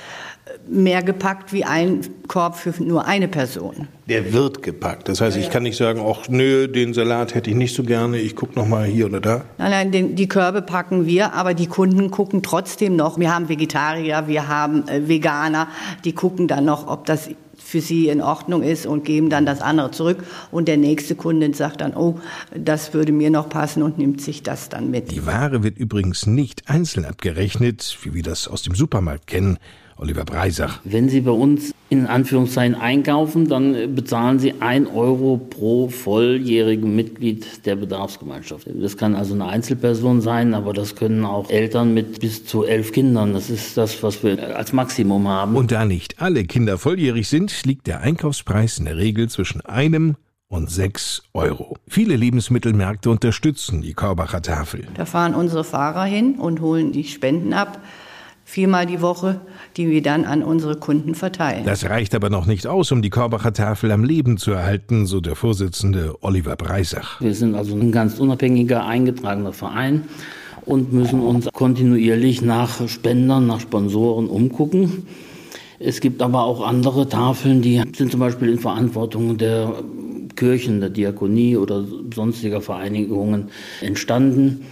mehr gepackt wie ein Korb für nur eine Person. Der wird gepackt. Das heißt, ich kann nicht sagen, ach nö, den Salat hätte ich nicht so gerne, ich gucke noch mal hier oder da. Nein, nein, den, die Körbe packen wir, aber die Kunden gucken trotzdem noch. Wir haben Vegetarier, wir haben äh, Veganer, die gucken dann noch, ob das für sie in Ordnung ist und geben dann das andere zurück. Und der nächste Kunde sagt dann, oh, das würde mir noch passen und nimmt sich das dann mit. Die Ware wird übrigens nicht einzeln abgerechnet, wie wir das aus dem Supermarkt kennen. Oliver Breisach. Wenn Sie bei uns in Anführungszeichen einkaufen, dann bezahlen Sie ein Euro pro volljährigen Mitglied der Bedarfsgemeinschaft. Das kann also eine Einzelperson sein, aber das können auch Eltern mit bis zu elf Kindern. Das ist das, was wir als Maximum haben. Und da nicht alle Kinder volljährig sind, liegt der Einkaufspreis in der Regel zwischen einem und sechs Euro. Viele Lebensmittelmärkte unterstützen die Korbacher Tafel. Da fahren unsere Fahrer hin und holen die Spenden ab viermal die Woche, die wir dann an unsere Kunden verteilen. Das reicht aber noch nicht aus, um die Korbacher Tafel am Leben zu erhalten, so der Vorsitzende Oliver Breisach. Wir sind also ein ganz unabhängiger, eingetragener Verein und müssen uns kontinuierlich nach Spendern, nach Sponsoren umgucken. Es gibt aber auch andere Tafeln, die sind zum Beispiel in Verantwortung der Kirchen, der Diakonie oder sonstiger Vereinigungen entstanden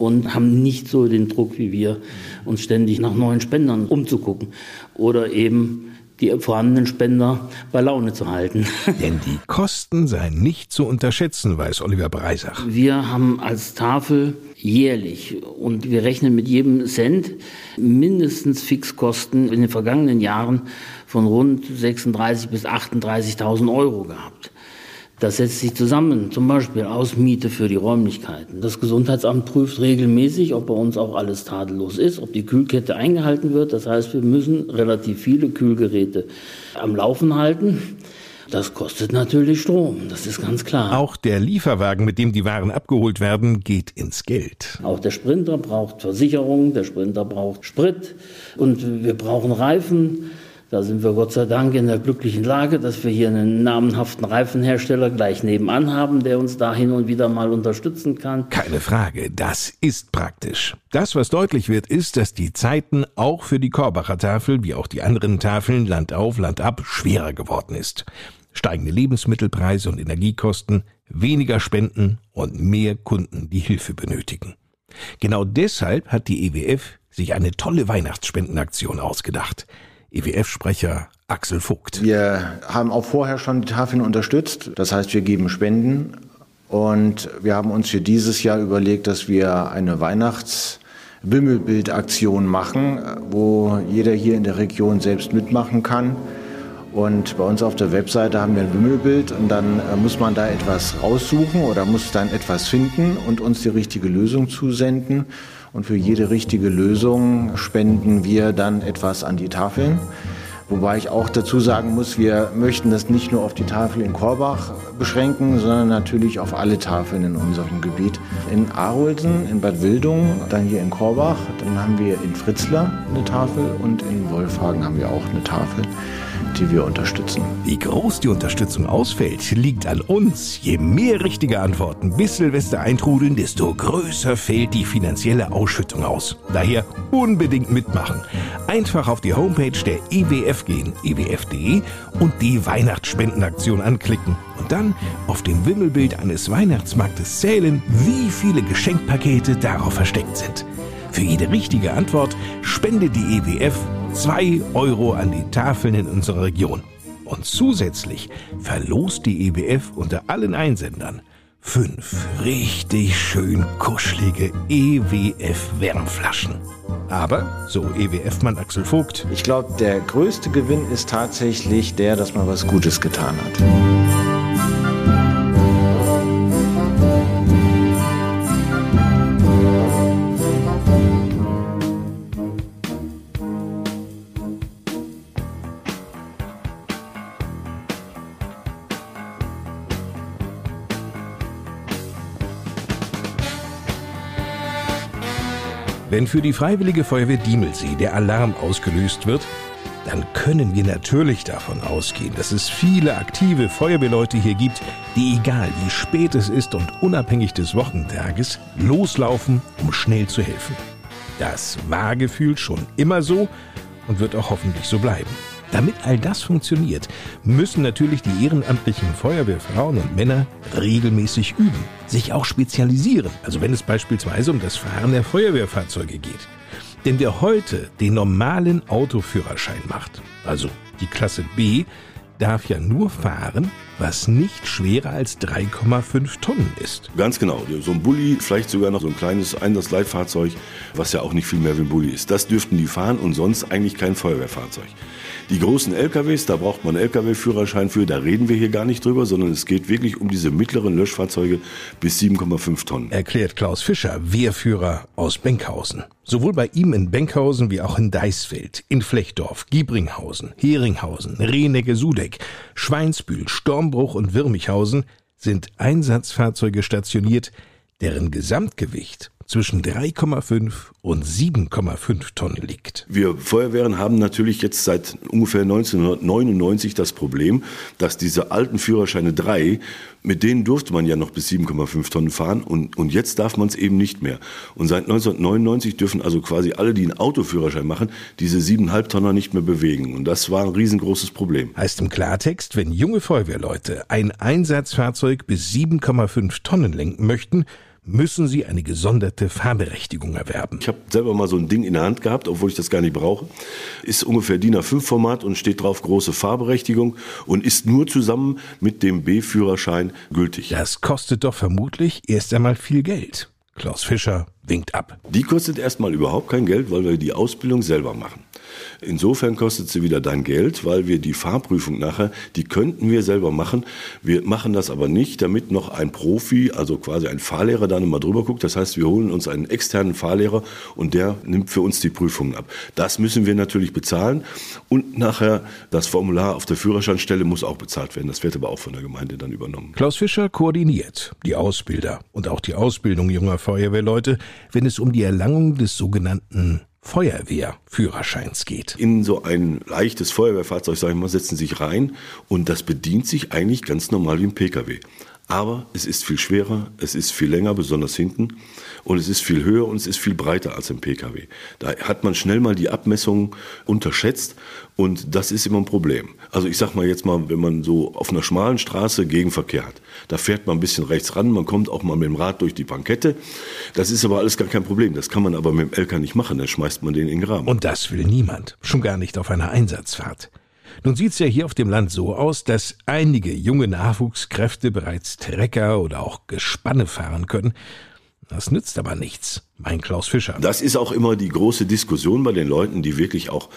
und haben nicht so den Druck wie wir, uns ständig nach neuen Spendern umzugucken oder eben die vorhandenen Spender bei Laune zu halten. Denn die Kosten seien nicht zu unterschätzen, weiß Oliver Breisach. Wir haben als Tafel jährlich und wir rechnen mit jedem Cent mindestens Fixkosten in den vergangenen Jahren von rund 36.000 bis 38.000 Euro gehabt. Das setzt sich zusammen, zum Beispiel aus Miete für die Räumlichkeiten. Das Gesundheitsamt prüft regelmäßig, ob bei uns auch alles tadellos ist, ob die Kühlkette eingehalten wird. Das heißt, wir müssen relativ viele Kühlgeräte am Laufen halten. Das kostet natürlich Strom, das ist ganz klar. Auch der Lieferwagen, mit dem die Waren abgeholt werden, geht ins Geld. Auch der Sprinter braucht Versicherung, der Sprinter braucht Sprit und wir brauchen Reifen. Da sind wir Gott sei Dank in der glücklichen Lage, dass wir hier einen namenhaften Reifenhersteller gleich nebenan haben, der uns da hin und wieder mal unterstützen kann. Keine Frage, das ist praktisch. Das, was deutlich wird, ist, dass die Zeiten auch für die Korbacher Tafel, wie auch die anderen Tafeln Land auf, Land ab, schwerer geworden ist. Steigende Lebensmittelpreise und Energiekosten, weniger Spenden und mehr Kunden, die Hilfe benötigen. Genau deshalb hat die EWF sich eine tolle Weihnachtsspendenaktion ausgedacht. EWF-Sprecher Axel Vogt. Wir haben auch vorher schon die Tafeln unterstützt. Das heißt, wir geben Spenden. Und wir haben uns für dieses Jahr überlegt, dass wir eine Weihnachtswimmelbildaktion machen, wo jeder hier in der Region selbst mitmachen kann. Und bei uns auf der Webseite haben wir ein Wimmelbild und dann äh, muss man da etwas raussuchen oder muss dann etwas finden und uns die richtige Lösung zusenden. Und für jede richtige Lösung spenden wir dann etwas an die Tafeln. Wobei ich auch dazu sagen muss, wir möchten das nicht nur auf die Tafel in Korbach beschränken, sondern natürlich auf alle Tafeln in unserem Gebiet. In Arolsen, in Bad Wildung, dann hier in Korbach, dann haben wir in Fritzlar eine Tafel und in Wolfhagen haben wir auch eine Tafel die wir unterstützen. Wie groß die Unterstützung ausfällt, liegt an uns. Je mehr richtige Antworten bis Silvester eintrudeln, desto größer fällt die finanzielle Ausschüttung aus. Daher unbedingt mitmachen. Einfach auf die Homepage der EWF gehen, ewf.de und die Weihnachtsspendenaktion anklicken. Und dann auf dem Wimmelbild eines Weihnachtsmarktes zählen, wie viele Geschenkpakete darauf versteckt sind. Für jede richtige Antwort spende die EWF Zwei Euro an die Tafeln in unserer Region. Und zusätzlich verlost die EWF unter allen Einsendern fünf richtig schön kuschelige EWF-Wärmflaschen. Aber, so EWF-Mann Axel Vogt, Ich glaube, der größte Gewinn ist tatsächlich der, dass man was Gutes getan hat. Wenn für die Freiwillige Feuerwehr Diemelsee der Alarm ausgelöst wird, dann können wir natürlich davon ausgehen, dass es viele aktive Feuerwehrleute hier gibt, die egal wie spät es ist und unabhängig des Wochentages loslaufen, um schnell zu helfen. Das war gefühlt schon immer so und wird auch hoffentlich so bleiben. Damit all das funktioniert, müssen natürlich die ehrenamtlichen Feuerwehrfrauen und Männer regelmäßig üben, sich auch spezialisieren, also wenn es beispielsweise um das Fahren der Feuerwehrfahrzeuge geht. Denn wer heute den normalen Autoführerschein macht, also die Klasse B, darf ja nur fahren, was nicht schwerer als 3,5 Tonnen ist. Ganz genau. So ein Bulli, vielleicht sogar noch so ein kleines Einsatzleitfahrzeug, was ja auch nicht viel mehr wie ein Bulli ist. Das dürften die fahren und sonst eigentlich kein Feuerwehrfahrzeug. Die großen LKWs, da braucht man LKW-Führerschein für, da reden wir hier gar nicht drüber, sondern es geht wirklich um diese mittleren Löschfahrzeuge bis 7,5 Tonnen. Erklärt Klaus Fischer, Wehrführer aus Benkhausen. Sowohl bei ihm in Benkhausen wie auch in Deisfeld, in Flechdorf, Giebringhausen, Heringhausen, Renecke-Sudeck, Schweinsbühl, Stormbruch und Wirmichhausen sind Einsatzfahrzeuge stationiert, deren Gesamtgewicht zwischen 3,5 und 7,5 Tonnen liegt. Wir Feuerwehren haben natürlich jetzt seit ungefähr 1999 das Problem, dass diese alten Führerscheine 3, mit denen durfte man ja noch bis 7,5 Tonnen fahren und, und jetzt darf man es eben nicht mehr. Und seit 1999 dürfen also quasi alle, die einen Autoführerschein machen, diese 7,5 Tonner nicht mehr bewegen. Und das war ein riesengroßes Problem. Heißt im Klartext, wenn junge Feuerwehrleute ein Einsatzfahrzeug bis 7,5 Tonnen lenken möchten, müssen sie eine gesonderte Fahrberechtigung erwerben. Ich habe selber mal so ein Ding in der Hand gehabt, obwohl ich das gar nicht brauche. Ist ungefähr DIN A5-Format und steht drauf große Fahrberechtigung und ist nur zusammen mit dem B-Führerschein gültig. Das kostet doch vermutlich erst einmal viel Geld. Klaus Fischer winkt ab. Die kostet erstmal überhaupt kein Geld, weil wir die Ausbildung selber machen. Insofern kostet sie wieder dein Geld, weil wir die Fahrprüfung nachher, die könnten wir selber machen. Wir machen das aber nicht, damit noch ein Profi, also quasi ein Fahrlehrer da nochmal drüber guckt. Das heißt, wir holen uns einen externen Fahrlehrer und der nimmt für uns die Prüfungen ab. Das müssen wir natürlich bezahlen und nachher das Formular auf der Führerscheinstelle muss auch bezahlt werden. Das wird aber auch von der Gemeinde dann übernommen. Klaus Fischer koordiniert die Ausbilder und auch die Ausbildung junger Feuerwehrleute, wenn es um die Erlangung des sogenannten Feuerwehrführerscheins geht. In so ein leichtes Feuerwehrfahrzeug, sag ich mal, setzen sich rein und das bedient sich eigentlich ganz normal wie ein Pkw. Aber es ist viel schwerer, es ist viel länger, besonders hinten, und es ist viel höher und es ist viel breiter als im Pkw. Da hat man schnell mal die Abmessungen unterschätzt und das ist immer ein Problem. Also ich sag mal jetzt mal, wenn man so auf einer schmalen Straße Gegenverkehr hat, da fährt man ein bisschen rechts ran, man kommt auch mal mit dem Rad durch die Bankette. Das ist aber alles gar kein Problem. Das kann man aber mit dem LK nicht machen, dann schmeißt man den in den Graben. Und das will niemand, schon gar nicht auf einer Einsatzfahrt. Nun sieht's ja hier auf dem Land so aus, dass einige junge Nachwuchskräfte bereits Trecker oder auch Gespanne fahren können. Das nützt aber nichts, mein Klaus Fischer. Das ist auch immer die große Diskussion bei den Leuten, die wirklich auch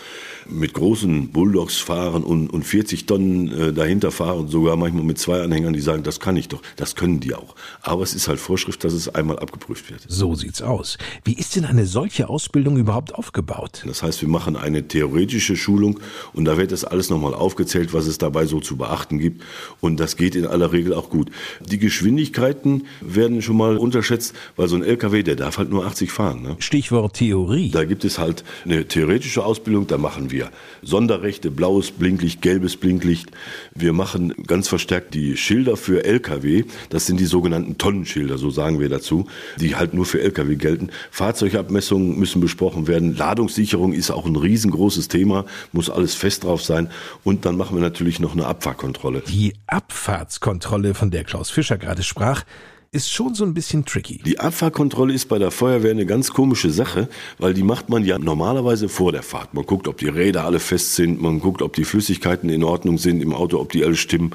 mit großen Bulldogs fahren und, und 40 Tonnen äh, dahinter fahren, sogar manchmal mit zwei Anhängern, die sagen, das kann ich doch. Das können die auch. Aber es ist halt Vorschrift, dass es einmal abgeprüft wird. So sieht's aus. Wie ist denn eine solche Ausbildung überhaupt aufgebaut? Das heißt, wir machen eine theoretische Schulung und da wird das alles nochmal aufgezählt, was es dabei so zu beachten gibt. Und das geht in aller Regel auch gut. Die Geschwindigkeiten werden schon mal unterschätzt, weil so ein LKW, der darf halt nur 80 fahren. Ne? Stichwort Theorie. Da gibt es halt eine theoretische Ausbildung, da machen wir Sonderrechte, blaues Blinklicht, gelbes Blinklicht. Wir machen ganz verstärkt die Schilder für LKW. Das sind die sogenannten Tonnenschilder, so sagen wir dazu, die halt nur für LKW gelten. Fahrzeugabmessungen müssen besprochen werden. Ladungssicherung ist auch ein riesengroßes Thema, muss alles fest drauf sein. Und dann machen wir natürlich noch eine Abfahrtkontrolle. Die Abfahrtskontrolle, von der Klaus Fischer gerade sprach, ist schon so ein bisschen tricky. Die Abfahrkontrolle ist bei der Feuerwehr eine ganz komische Sache, weil die macht man ja normalerweise vor der Fahrt. Man guckt, ob die Räder alle fest sind, man guckt, ob die Flüssigkeiten in Ordnung sind im Auto, ob die alle stimmen.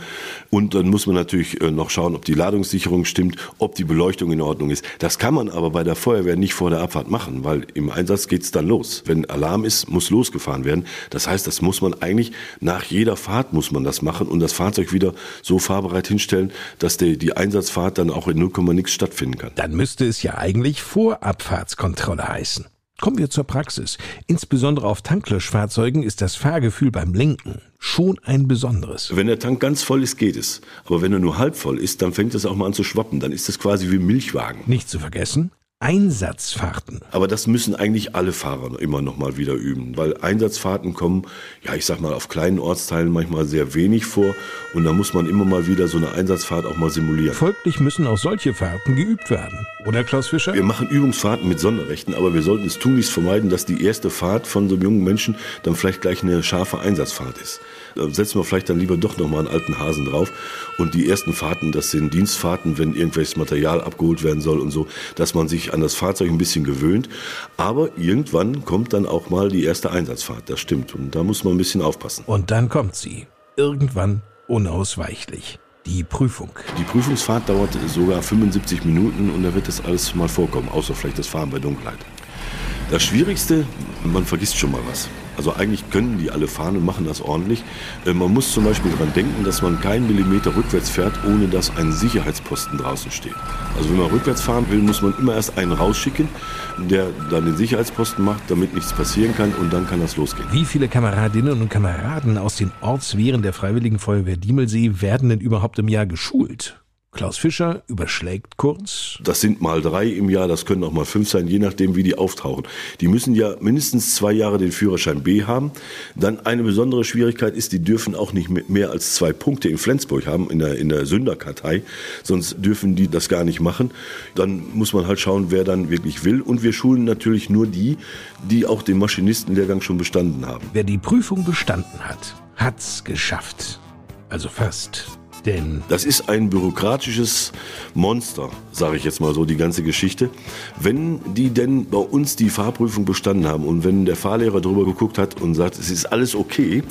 Und dann muss man natürlich äh, noch schauen, ob die Ladungssicherung stimmt, ob die Beleuchtung in Ordnung ist. Das kann man aber bei der Feuerwehr nicht vor der Abfahrt machen, weil im Einsatz geht's dann los. Wenn Alarm ist, muss losgefahren werden. Das heißt, das muss man eigentlich nach jeder Fahrt muss man das machen und das Fahrzeug wieder so fahrbereit hinstellen, dass die, die Einsatzfahrt dann auch in 0, nix stattfinden kann. Dann müsste es ja eigentlich Vorabfahrtskontrolle heißen. Kommen wir zur Praxis. Insbesondere auf Tanklöschfahrzeugen ist das Fahrgefühl beim Lenken schon ein besonderes. Wenn der Tank ganz voll ist, geht es. Aber wenn er nur halb voll ist, dann fängt es auch mal an zu schwappen. Dann ist es quasi wie Milchwagen. Nicht zu vergessen, Einsatzfahrten. Aber das müssen eigentlich alle Fahrer immer noch mal wieder üben, weil Einsatzfahrten kommen, ja, ich sag mal, auf kleinen Ortsteilen manchmal sehr wenig vor und da muss man immer mal wieder so eine Einsatzfahrt auch mal simulieren. Folglich müssen auch solche Fahrten geübt werden. Oder Klaus Fischer? Wir machen Übungsfahrten mit Sonderrechten, aber wir sollten es tunlichst vermeiden, dass die erste Fahrt von so einem jungen Menschen dann vielleicht gleich eine scharfe Einsatzfahrt ist. Da setzen wir vielleicht dann lieber doch noch mal einen alten Hasen drauf und die ersten Fahrten, das sind Dienstfahrten, wenn irgendwelches Material abgeholt werden soll und so, dass man sich an das Fahrzeug ein bisschen gewöhnt. Aber irgendwann kommt dann auch mal die erste Einsatzfahrt, das stimmt. Und da muss man ein bisschen aufpassen. Und dann kommt sie. Irgendwann unausweichlich. Die Prüfung. Die Prüfungsfahrt dauert sogar 75 Minuten und da wird das alles mal vorkommen, außer vielleicht das Fahren bei Dunkelheit. Das Schwierigste, man vergisst schon mal was. Also eigentlich können die alle fahren und machen das ordentlich. Äh, man muss zum Beispiel daran denken, dass man keinen Millimeter rückwärts fährt, ohne dass ein Sicherheitsposten draußen steht. Also wenn man rückwärts fahren will, muss man immer erst einen rausschicken, der dann den Sicherheitsposten macht, damit nichts passieren kann und dann kann das losgehen. Wie viele Kameradinnen und Kameraden aus den Ortswehren der Freiwilligen Feuerwehr Diemelsee werden denn überhaupt im Jahr geschult? Klaus Fischer überschlägt kurz. Das sind mal drei im Jahr, das können auch mal fünf sein, je nachdem, wie die auftauchen. Die müssen ja mindestens zwei Jahre den Führerschein B haben. Dann eine besondere Schwierigkeit ist, die dürfen auch nicht mehr als zwei Punkte in Flensburg haben, in der, in der Sünderkartei. Sonst dürfen die das gar nicht machen. Dann muss man halt schauen, wer dann wirklich will. Und wir schulen natürlich nur die, die auch den Maschinistenlehrgang schon bestanden haben. Wer die Prüfung bestanden hat, hat's geschafft. Also fast. Denn das ist ein bürokratisches Monster, sage ich jetzt mal so, die ganze Geschichte. Wenn die denn bei uns die Fahrprüfung bestanden haben und wenn der Fahrlehrer drüber geguckt hat und sagt, es ist alles okay,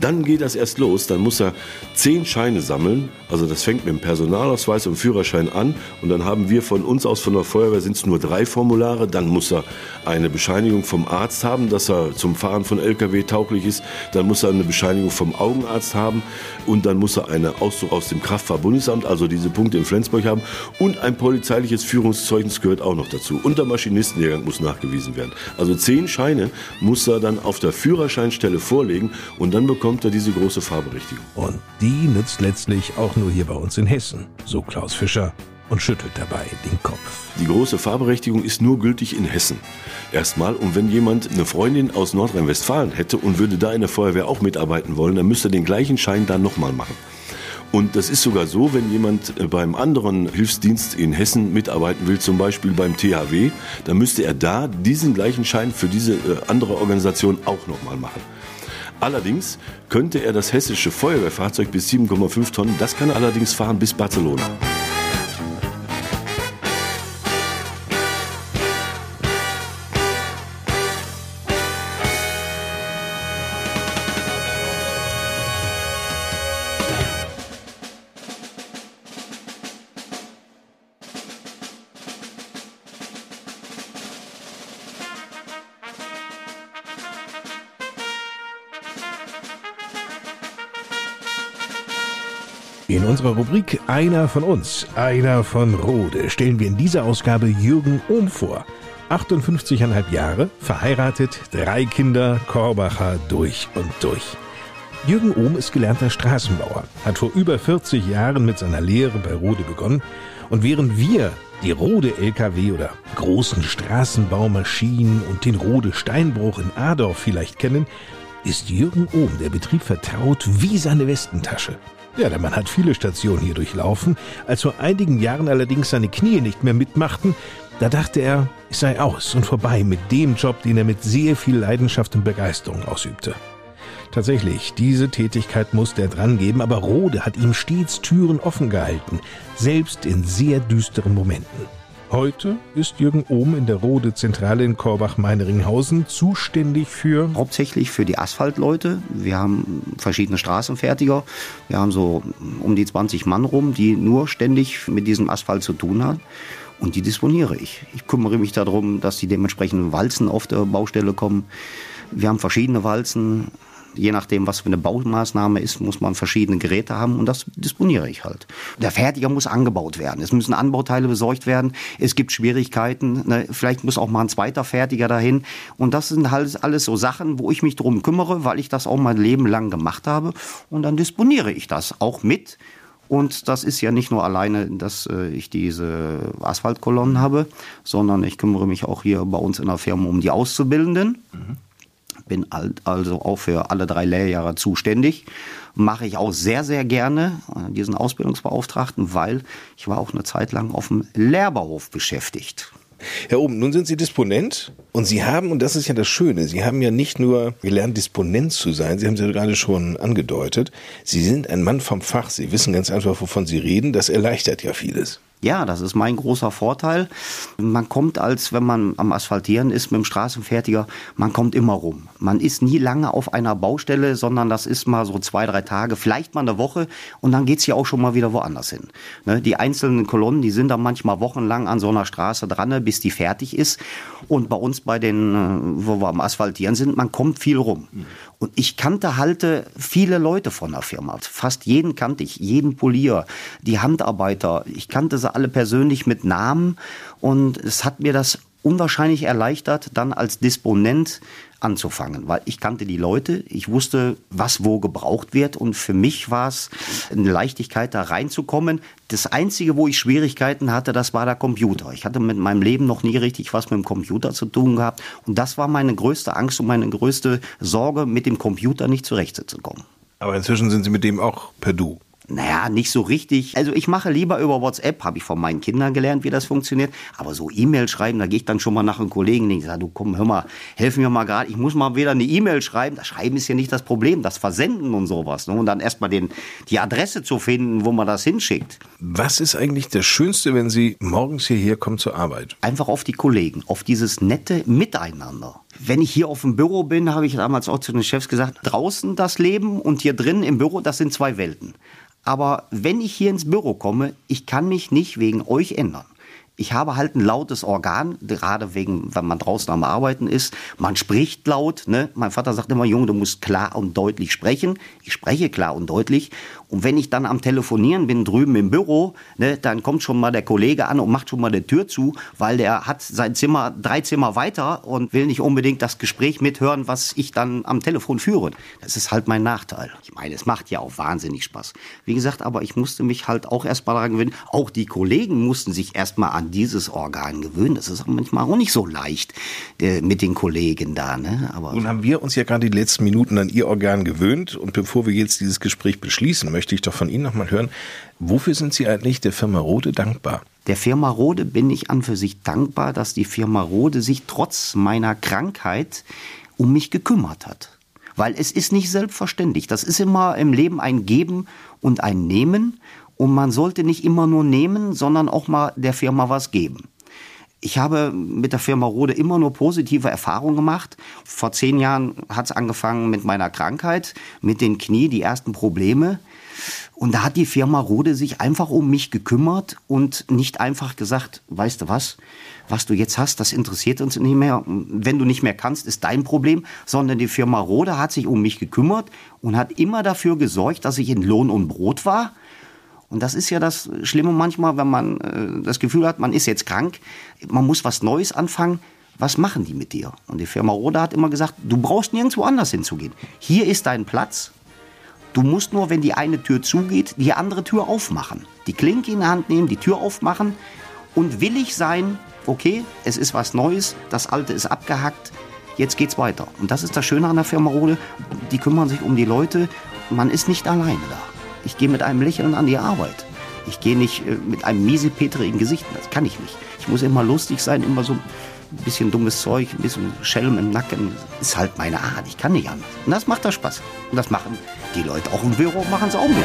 dann geht das erst los. Dann muss er zehn Scheine sammeln. Also das fängt mit dem Personalausweis und Führerschein an. Und dann haben wir von uns aus, von der Feuerwehr, sind es nur drei Formulare. Dann muss er eine Bescheinigung vom Arzt haben, dass er zum Fahren von LKW tauglich ist. Dann muss er eine Bescheinigung vom Augenarzt haben. Und dann muss er eine Auszug aus dem Kraftfahrbundesamt, also diese Punkte in Flensburg haben. Und ein polizeiliches Führungszeugnis gehört auch noch dazu. Und der Maschinistenlehrgang muss nachgewiesen werden. Also zehn Scheine muss er dann auf der Führerscheinstelle vorlegen und dann bekommt er diese große Fahrberechtigung. Und die nützt letztlich auch nur hier bei uns in Hessen, so Klaus Fischer und schüttelt dabei den Kopf. Die große Fahrberechtigung ist nur gültig in Hessen. Erstmal, und wenn jemand eine Freundin aus Nordrhein-Westfalen hätte und würde da in der Feuerwehr auch mitarbeiten wollen, dann müsste er den gleichen Schein dann nochmal machen. Und das ist sogar so, wenn jemand äh, beim anderen Hilfsdienst in Hessen mitarbeiten will, zum Beispiel beim THW, dann müsste er da diesen gleichen Schein für diese äh, andere Organisation auch nochmal machen. Allerdings könnte er das hessische Feuerwehrfahrzeug bis 7,5 Tonnen, das kann er allerdings fahren bis Barcelona. Unserer Rubrik Einer von uns, einer von Rode stellen wir in dieser Ausgabe Jürgen Ohm vor. 58,5 Jahre, verheiratet, drei Kinder, Korbacher durch und durch. Jürgen Ohm ist gelernter Straßenbauer, hat vor über 40 Jahren mit seiner Lehre bei Rode begonnen und während wir die Rode LKW oder großen Straßenbaumaschinen und den Rode Steinbruch in Adorf vielleicht kennen, ist Jürgen Ohm der Betrieb vertraut wie seine Westentasche. Ja, der Mann hat viele Stationen hier durchlaufen. Als vor einigen Jahren allerdings seine Knie nicht mehr mitmachten, da dachte er, es sei aus und vorbei mit dem Job, den er mit sehr viel Leidenschaft und Begeisterung ausübte. Tatsächlich, diese Tätigkeit musste er drangeben, aber Rode hat ihm stets Türen offen gehalten, selbst in sehr düsteren Momenten. Heute ist Jürgen Ohm in der Rode Zentrale in Korbach-Meineringhausen zuständig für hauptsächlich für die Asphaltleute. Wir haben verschiedene Straßenfertiger. Wir haben so um die 20 Mann rum, die nur ständig mit diesem Asphalt zu tun haben. Und die disponiere ich. Ich kümmere mich darum, dass die dementsprechenden Walzen auf der Baustelle kommen. Wir haben verschiedene Walzen je nachdem, was für eine Baumaßnahme ist, muss man verschiedene Geräte haben und das disponiere ich halt. Der Fertiger muss angebaut werden. Es müssen Anbauteile besorgt werden. Es gibt Schwierigkeiten. Ne? Vielleicht muss auch mal ein zweiter Fertiger dahin. Und das sind halt alles so Sachen, wo ich mich drum kümmere, weil ich das auch mein Leben lang gemacht habe. Und dann disponiere ich das auch mit. Und das ist ja nicht nur alleine, dass äh, ich diese Asphaltkolonnen habe, sondern ich kümmere mich auch hier bei uns in der Firma um die Auszubildenden. Mhm bin also auch für alle drei Lehrjahre zuständig. Mache ich auch sehr, sehr gerne, äh, diesen Ausbildungsbeauftragten, weil ich war auch eine Zeit lang auf dem Lehrbauhof beschäftigt. Herr Oben, nun sind Sie Disponent und Sie haben, und das ist ja das Schöne, Sie haben ja nicht nur gelernt, Disponent zu sein, Sie haben es ja gerade schon angedeutet, Sie sind ein Mann vom Fach, Sie wissen ganz einfach, wovon Sie reden, das erleichtert ja vieles. Ja, das ist mein großer Vorteil. Man kommt als, wenn man am Asphaltieren ist mit dem Straßenfertiger, man kommt immer rum. Man ist nie lange auf einer Baustelle, sondern das ist mal so zwei, drei Tage, vielleicht mal eine Woche und dann geht's ja auch schon mal wieder woanders hin. Ne, die einzelnen Kolonnen, die sind dann manchmal wochenlang an so einer Straße dran, bis die fertig ist. Und bei uns bei den, äh, wo wir am Asphaltieren sind, man kommt viel rum. Und ich kannte halt viele Leute von der Firma. Fast jeden kannte ich, jeden Polier, die Handarbeiter. Ich kannte sie alle persönlich mit Namen. Und es hat mir das unwahrscheinlich erleichtert, dann als Disponent anzufangen, weil ich kannte die Leute, ich wusste, was wo gebraucht wird und für mich war es eine Leichtigkeit, da reinzukommen. Das Einzige, wo ich Schwierigkeiten hatte, das war der Computer. Ich hatte mit meinem Leben noch nie richtig was mit dem Computer zu tun gehabt und das war meine größte Angst und meine größte Sorge, mit dem Computer nicht zurechtzukommen. Aber inzwischen sind Sie mit dem auch per Du. Naja, nicht so richtig. Also ich mache lieber über WhatsApp, habe ich von meinen Kindern gelernt, wie das funktioniert. Aber so E-Mail schreiben, da gehe ich dann schon mal nach einem Kollegen und ich sage, du komm, hör mal, helf mir mal gerade. Ich muss mal wieder eine E-Mail schreiben. Das Schreiben ist ja nicht das Problem, das Versenden und sowas. Ne? Und dann erstmal die Adresse zu finden, wo man das hinschickt. Was ist eigentlich das Schönste, wenn Sie morgens hierher kommen zur Arbeit? Einfach auf die Kollegen, auf dieses nette Miteinander. Wenn ich hier auf dem Büro bin, habe ich damals auch zu den Chefs gesagt, draußen das Leben und hier drin im Büro, das sind zwei Welten. Aber wenn ich hier ins Büro komme, ich kann mich nicht wegen euch ändern. Ich habe halt ein lautes Organ, gerade wegen, wenn man draußen am Arbeiten ist. Man spricht laut. Ne? Mein Vater sagt immer, Junge, du musst klar und deutlich sprechen. Ich spreche klar und deutlich. Und wenn ich dann am Telefonieren bin drüben im Büro, ne, dann kommt schon mal der Kollege an und macht schon mal die Tür zu, weil der hat sein Zimmer drei Zimmer weiter und will nicht unbedingt das Gespräch mithören, was ich dann am Telefon führe. Das ist halt mein Nachteil. Ich meine, es macht ja auch wahnsinnig Spaß. Wie gesagt, aber ich musste mich halt auch erstmal daran gewöhnen. Auch die Kollegen mussten sich erstmal an dieses Organ gewöhnen. Das ist manchmal auch nicht so leicht äh, mit den Kollegen da. Ne? Aber Nun haben wir uns ja gerade die letzten Minuten an Ihr Organ gewöhnt und bevor wir jetzt dieses Gespräch beschließen, möchte ich doch von Ihnen nochmal hören, wofür sind Sie eigentlich der Firma Rode dankbar? Der Firma Rode bin ich an für sich dankbar, dass die Firma Rode sich trotz meiner Krankheit um mich gekümmert hat. Weil es ist nicht selbstverständlich. Das ist immer im Leben ein Geben und ein Nehmen. Und man sollte nicht immer nur nehmen, sondern auch mal der Firma was geben. Ich habe mit der Firma Rode immer nur positive Erfahrungen gemacht. Vor zehn Jahren hat es angefangen mit meiner Krankheit, mit den Knie, die ersten Probleme. Und da hat die Firma Rode sich einfach um mich gekümmert und nicht einfach gesagt, weißt du was, was du jetzt hast, das interessiert uns nicht mehr. Wenn du nicht mehr kannst, ist dein Problem, sondern die Firma Rode hat sich um mich gekümmert und hat immer dafür gesorgt, dass ich in Lohn und Brot war und das ist ja das Schlimme manchmal, wenn man äh, das Gefühl hat, man ist jetzt krank, man muss was Neues anfangen. Was machen die mit dir? Und die Firma Roda hat immer gesagt, du brauchst nirgendwo anders hinzugehen. Hier ist dein Platz. Du musst nur, wenn die eine Tür zugeht, die andere Tür aufmachen. Die Klinke in die Hand nehmen, die Tür aufmachen und willig sein, okay, es ist was Neues, das Alte ist abgehackt, jetzt geht's weiter. Und das ist das Schöne an der Firma Rode, die kümmern sich um die Leute, man ist nicht alleine da. Ich gehe mit einem Lächeln an die Arbeit. Ich gehe nicht äh, mit einem miesepetrigen Gesicht. Das kann ich nicht. Ich muss immer lustig sein, immer so ein bisschen dummes Zeug, ein bisschen Schelm im Nacken. Ist halt meine Art. Ich kann nicht anders. Und das macht da Spaß. Und das machen die Leute auch im Büro, machen es auch mit.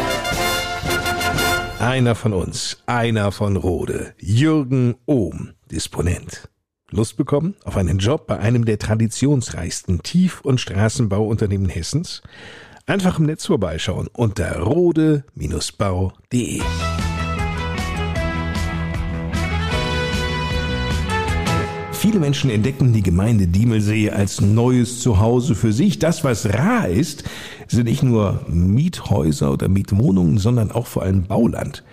Einer von uns, einer von Rode, Jürgen Ohm, Disponent. Lust bekommen auf einen Job bei einem der traditionsreichsten Tief- und Straßenbauunternehmen Hessens? Einfach im Netz vorbeischauen unter rode-bau.de. Viele Menschen entdecken die Gemeinde Diemelsee als neues Zuhause für sich. Das, was rar ist, sind nicht nur Miethäuser oder Mietwohnungen, sondern auch vor allem Bauland.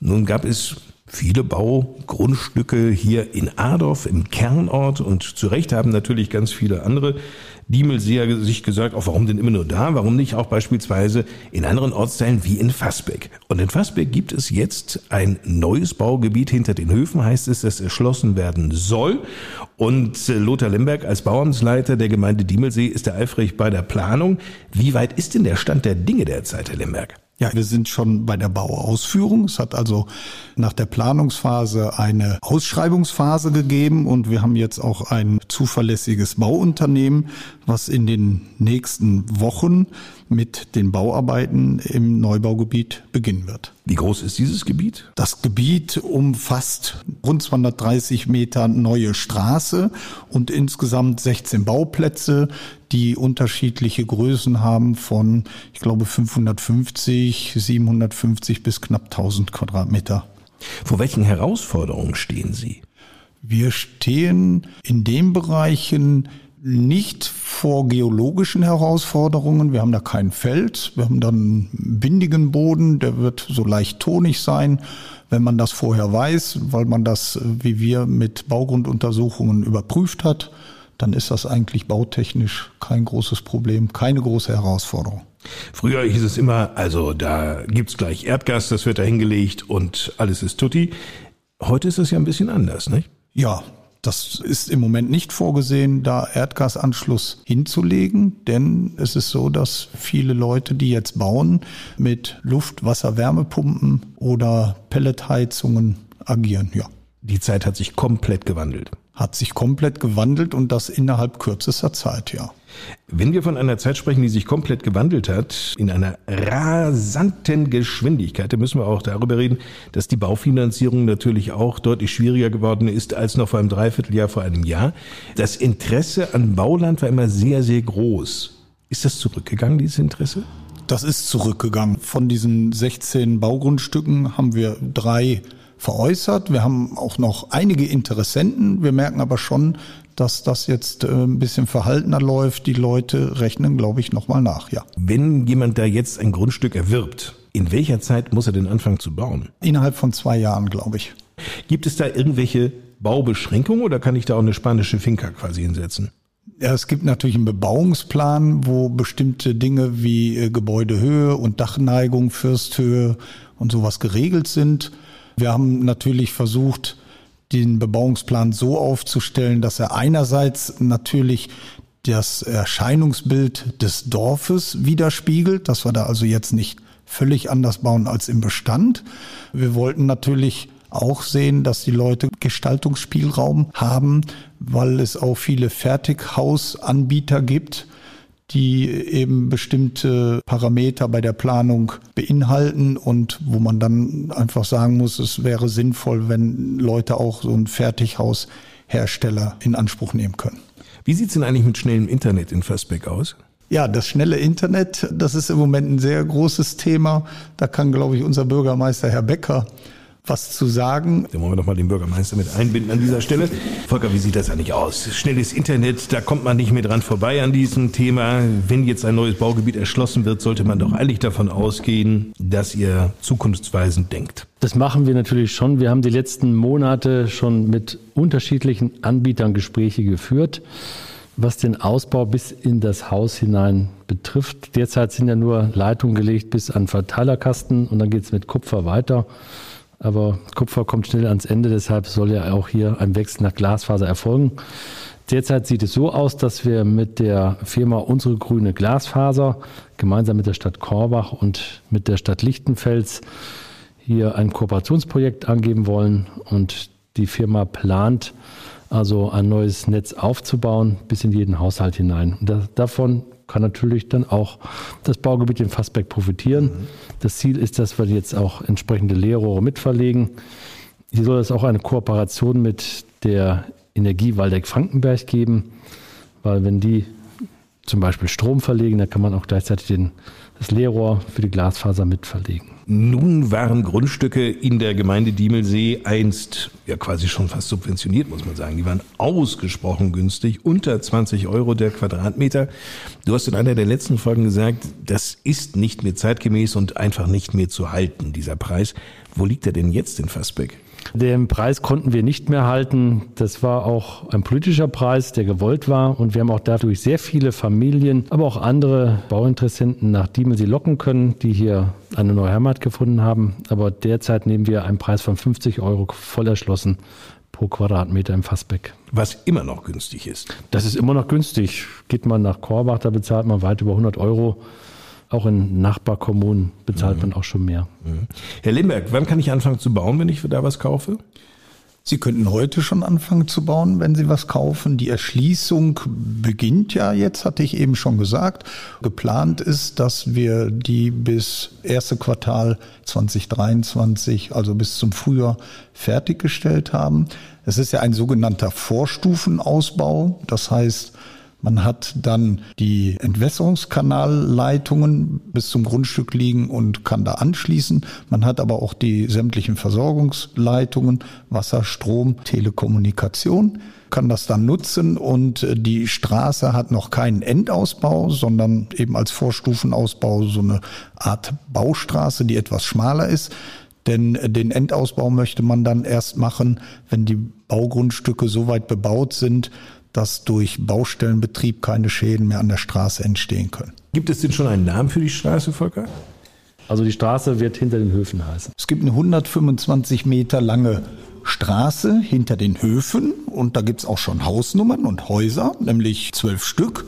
Nun gab es viele Baugrundstücke hier in Adorf im Kernort und zu Recht haben natürlich ganz viele andere Diemelseer sich gesagt, auch warum denn immer nur da, warum nicht auch beispielsweise in anderen Ortsteilen wie in Fassbeck. Und in Fassbeck gibt es jetzt ein neues Baugebiet hinter den Höfen, heißt es, das erschlossen werden soll. Und äh, Lothar Lemberg als Bauamtsleiter der Gemeinde Diemelsee ist da eifrig bei der Planung. Wie weit ist denn der Stand der Dinge derzeit, Herr Lemberg? Ja, wir sind schon bei der Bauausführung. Es hat also nach der Planungsphase eine Ausschreibungsphase gegeben und wir haben jetzt auch ein zuverlässiges Bauunternehmen, was in den nächsten Wochen mit den Bauarbeiten im Neubaugebiet beginnen wird. Wie groß ist dieses Gebiet? Das Gebiet umfasst rund 230 Meter neue Straße und insgesamt 16 Bauplätze, die unterschiedliche Größen haben von, ich glaube, 550, 750 bis knapp 1000 Quadratmeter. Vor welchen Herausforderungen stehen Sie? Wir stehen in den Bereichen nicht vor geologischen Herausforderungen. Wir haben da kein Feld. Wir haben dann einen bindigen Boden, der wird so leicht tonig sein. Wenn man das vorher weiß, weil man das, wie wir, mit Baugrunduntersuchungen überprüft hat, dann ist das eigentlich bautechnisch kein großes Problem, keine große Herausforderung. Früher hieß es immer, also da gibt's gleich Erdgas, das wird da hingelegt und alles ist tutti. Heute ist es ja ein bisschen anders, nicht? Ja, das ist im Moment nicht vorgesehen, da Erdgasanschluss hinzulegen, denn es ist so, dass viele Leute, die jetzt bauen, mit Luft-, Wasser-, Wärmepumpen oder Pelletheizungen agieren, ja. Die Zeit hat sich komplett gewandelt. Hat sich komplett gewandelt und das innerhalb kürzester Zeit, ja. Wenn wir von einer Zeit sprechen, die sich komplett gewandelt hat, in einer rasanten Geschwindigkeit, dann müssen wir auch darüber reden, dass die Baufinanzierung natürlich auch deutlich schwieriger geworden ist als noch vor einem Dreivierteljahr, vor einem Jahr. Das Interesse an Bauland war immer sehr, sehr groß. Ist das zurückgegangen, dieses Interesse? Das ist zurückgegangen. Von diesen 16 Baugrundstücken haben wir drei veräußert. Wir haben auch noch einige Interessenten. Wir merken aber schon, dass das jetzt äh, ein bisschen verhaltener läuft. Die Leute rechnen, glaube ich, nochmal nach, ja. Wenn jemand da jetzt ein Grundstück erwirbt, in welcher Zeit muss er denn anfangen zu bauen? Innerhalb von zwei Jahren, glaube ich. Gibt es da irgendwelche Baubeschränkungen oder kann ich da auch eine spanische Finca quasi hinsetzen? Ja, es gibt natürlich einen Bebauungsplan, wo bestimmte Dinge wie äh, Gebäudehöhe und Dachneigung, Fürsthöhe und sowas geregelt sind. Wir haben natürlich versucht, den Bebauungsplan so aufzustellen, dass er einerseits natürlich das Erscheinungsbild des Dorfes widerspiegelt, dass wir da also jetzt nicht völlig anders bauen als im Bestand. Wir wollten natürlich auch sehen, dass die Leute Gestaltungsspielraum haben, weil es auch viele Fertighausanbieter gibt, die eben bestimmte Parameter bei der Planung beinhalten und wo man dann einfach sagen muss, es wäre sinnvoll, wenn Leute auch so einen Fertighaushersteller in Anspruch nehmen können. Wie sieht's denn eigentlich mit schnellem Internet in Versbeck aus? Ja, das schnelle Internet, das ist im Moment ein sehr großes Thema. Da kann, glaube ich, unser Bürgermeister Herr Becker was zu sagen. Da wollen wir doch mal den Bürgermeister mit einbinden an dieser Stelle. Volker, wie sieht das eigentlich aus? Schnelles Internet, da kommt man nicht mehr dran vorbei an diesem Thema. Wenn jetzt ein neues Baugebiet erschlossen wird, sollte man doch eigentlich davon ausgehen, dass ihr zukunftsweisend denkt. Das machen wir natürlich schon. Wir haben die letzten Monate schon mit unterschiedlichen Anbietern Gespräche geführt, was den Ausbau bis in das Haus hinein betrifft. Derzeit sind ja nur Leitungen gelegt bis an Verteilerkasten und dann geht es mit Kupfer weiter. Aber Kupfer kommt schnell ans Ende, deshalb soll ja auch hier ein Wechsel nach Glasfaser erfolgen. Derzeit sieht es so aus, dass wir mit der Firma Unsere Grüne Glasfaser gemeinsam mit der Stadt Korbach und mit der Stadt Lichtenfels hier ein Kooperationsprojekt angeben wollen und die Firma plant also ein neues Netz aufzubauen bis in jeden Haushalt hinein. Und das, davon kann natürlich dann auch das Baugebiet in Fassbeck profitieren. Mhm. Das Ziel ist, dass wir jetzt auch entsprechende Leerrohre mitverlegen. Hier soll es auch eine Kooperation mit der Energie Waldeck-Frankenberg geben, weil wenn die zum Beispiel Strom verlegen, dann kann man auch gleichzeitig den, das Leerrohr für die Glasfaser mitverlegen. Nun waren Grundstücke in der Gemeinde Diemelsee einst ja quasi schon fast subventioniert, muss man sagen. Die waren ausgesprochen günstig, unter 20 Euro der Quadratmeter. Du hast in einer der letzten Folgen gesagt, das ist nicht mehr zeitgemäß und einfach nicht mehr zu halten, dieser Preis. Wo liegt er denn jetzt in Fassbeck? Den Preis konnten wir nicht mehr halten. Das war auch ein politischer Preis, der gewollt war. Und wir haben auch dadurch sehr viele Familien, aber auch andere Bauinteressenten nach Diemelsee locken können, die hier eine neue Heimat gefunden haben. Aber derzeit nehmen wir einen Preis von 50 Euro voll erschlossen pro Quadratmeter im Fassbeck. Was immer noch günstig ist. Das ist immer noch günstig. Geht man nach Korbach, da bezahlt man weit über 100 Euro. Auch in Nachbarkommunen bezahlt mhm. man auch schon mehr. Mhm. Herr Limberg, wann kann ich anfangen zu bauen, wenn ich da was kaufe? Sie könnten heute schon anfangen zu bauen, wenn Sie was kaufen. Die Erschließung beginnt ja jetzt, hatte ich eben schon gesagt. Geplant ist, dass wir die bis erste Quartal 2023, also bis zum Frühjahr, fertiggestellt haben. Es ist ja ein sogenannter Vorstufenausbau. Das heißt, man hat dann die Entwässerungskanalleitungen bis zum Grundstück liegen und kann da anschließen. Man hat aber auch die sämtlichen Versorgungsleitungen, Wasser, Strom, Telekommunikation kann das dann nutzen und die Straße hat noch keinen Endausbau, sondern eben als Vorstufenausbau so eine Art Baustraße, die etwas schmaler ist. Denn den Endausbau möchte man dann erst machen, wenn die Baugrundstücke so weit bebaut sind, dass durch Baustellenbetrieb keine Schäden mehr an der Straße entstehen können. Gibt es denn schon einen Namen für die Straße, Volker? Also die Straße wird hinter den Höfen heißen. Es gibt eine 125 Meter lange Straße hinter den Höfen und da gibt es auch schon Hausnummern und Häuser, nämlich zwölf Stück.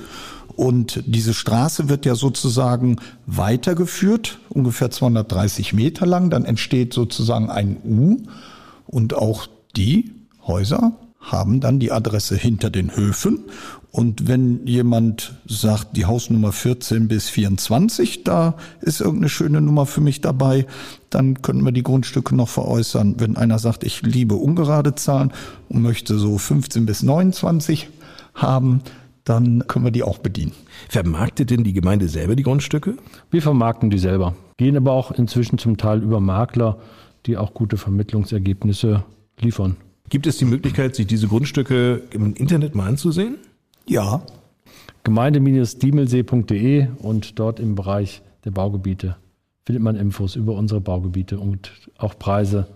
Und diese Straße wird ja sozusagen weitergeführt, ungefähr 230 Meter lang. Dann entsteht sozusagen ein U und auch die Häuser haben dann die Adresse hinter den Höfen. Und wenn jemand sagt, die Hausnummer 14 bis 24, da ist irgendeine schöne Nummer für mich dabei, dann können wir die Grundstücke noch veräußern. Wenn einer sagt, ich liebe ungerade Zahlen und möchte so 15 bis 29 haben, dann können wir die auch bedienen. Vermarktet denn die Gemeinde selber die Grundstücke? Wir vermarkten die selber, gehen aber auch inzwischen zum Teil über Makler, die auch gute Vermittlungsergebnisse liefern. Gibt es die Möglichkeit, sich diese Grundstücke im Internet mal anzusehen? Ja. Gemeinde-diemelsee.de und dort im Bereich der Baugebiete findet man Infos über unsere Baugebiete und auch Preise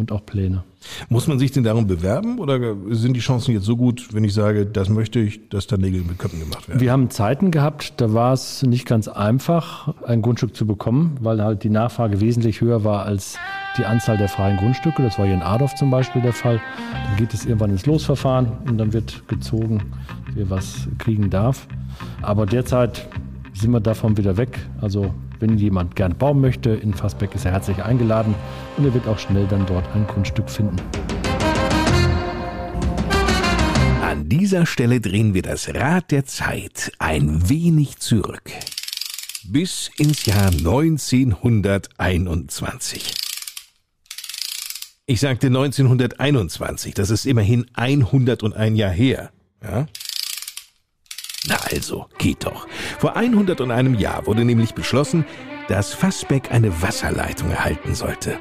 und auch Pläne. Muss man sich denn darum bewerben oder sind die Chancen jetzt so gut, wenn ich sage, das möchte ich, dass da Nägel mit Köpfen gemacht werden? Wir haben Zeiten gehabt, da war es nicht ganz einfach, ein Grundstück zu bekommen, weil halt die Nachfrage wesentlich höher war als die Anzahl der freien Grundstücke. Das war hier in Adorf zum Beispiel der Fall. Dann geht es irgendwann ins Losverfahren und dann wird gezogen, wer was kriegen darf. Aber derzeit sind wir davon wieder weg. Also wenn jemand gern bauen möchte, in Fassbeck ist er herzlich eingeladen und er wird auch schnell dann dort ein Grundstück finden. An dieser Stelle drehen wir das Rad der Zeit ein wenig zurück. Bis ins Jahr 1921. Ich sagte 1921, das ist immerhin 101 Jahr her. Ja? Na also, geht doch. Vor 101 Jahr wurde nämlich beschlossen, dass Fassbeck eine Wasserleitung erhalten sollte.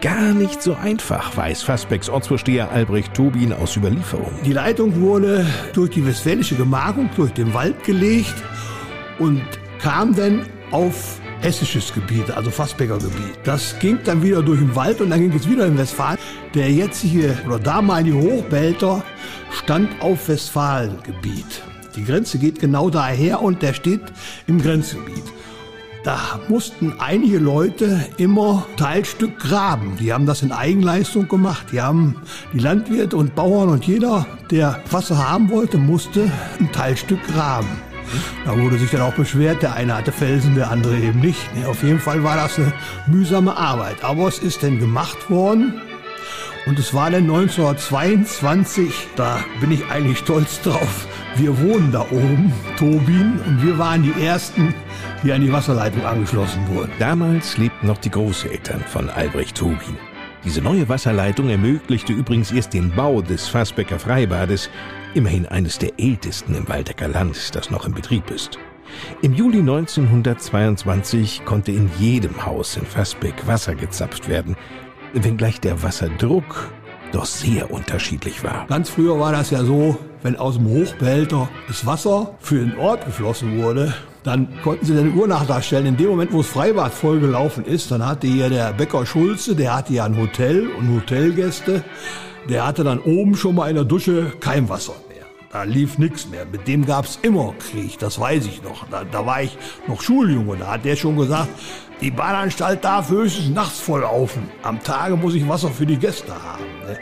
Gar nicht so einfach, weiß Fassbecks Ortsvorsteher Albrecht Tobin aus Überlieferung. Die Leitung wurde durch die westfälische Gemarkung durch den Wald gelegt und kam dann auf hessisches Gebiet, also Fassbecker Gebiet. Das ging dann wieder durch den Wald und dann ging es wieder in Westfalen. Der jetzige oder damalige Hochbelter stand auf Westfalengebiet. Die Grenze geht genau daher und der steht im Grenzgebiet. Da mussten einige Leute immer Teilstück graben. Die haben das in Eigenleistung gemacht. Die haben die Landwirte und Bauern und jeder, der Wasser haben wollte, musste ein Teilstück graben. Da wurde sich dann auch beschwert, der eine hatte Felsen, der andere eben nicht. Auf jeden Fall war das eine mühsame Arbeit. Aber es ist dann gemacht worden Und es war dann 1922, da bin ich eigentlich stolz drauf. Wir wohnen da oben, Tobin, und wir waren die Ersten, die an die Wasserleitung angeschlossen wurden. Damals lebten noch die Großeltern von Albrecht Tobin. Diese neue Wasserleitung ermöglichte übrigens erst den Bau des Fassbecker Freibades, immerhin eines der ältesten im Waldecker Land, das noch in Betrieb ist. Im Juli 1922 konnte in jedem Haus in Fassbeck Wasser gezapft werden, wenngleich der Wasserdruck doch sehr unterschiedlich war. Ganz früher war das ja so, wenn aus dem Hochbehälter das Wasser für den Ort geflossen wurde, dann konnten sie den Uhr nachdarstellen. In dem Moment, wo das Freibad vollgelaufen ist, dann hatte hier der Bäcker Schulze, der hatte ja ein Hotel und Hotelgäste, der hatte dann oben schon mal in der Dusche kein Wasser mehr. Da lief nichts mehr. Mit dem gab's immer Krieg, das weiß ich noch. Da, da war ich noch Schuljunge, da hat der schon gesagt, die Bahnanstalt darf höchstens nachts voll laufen. Am Tage muss ich Wasser für die Gäste haben. Ne?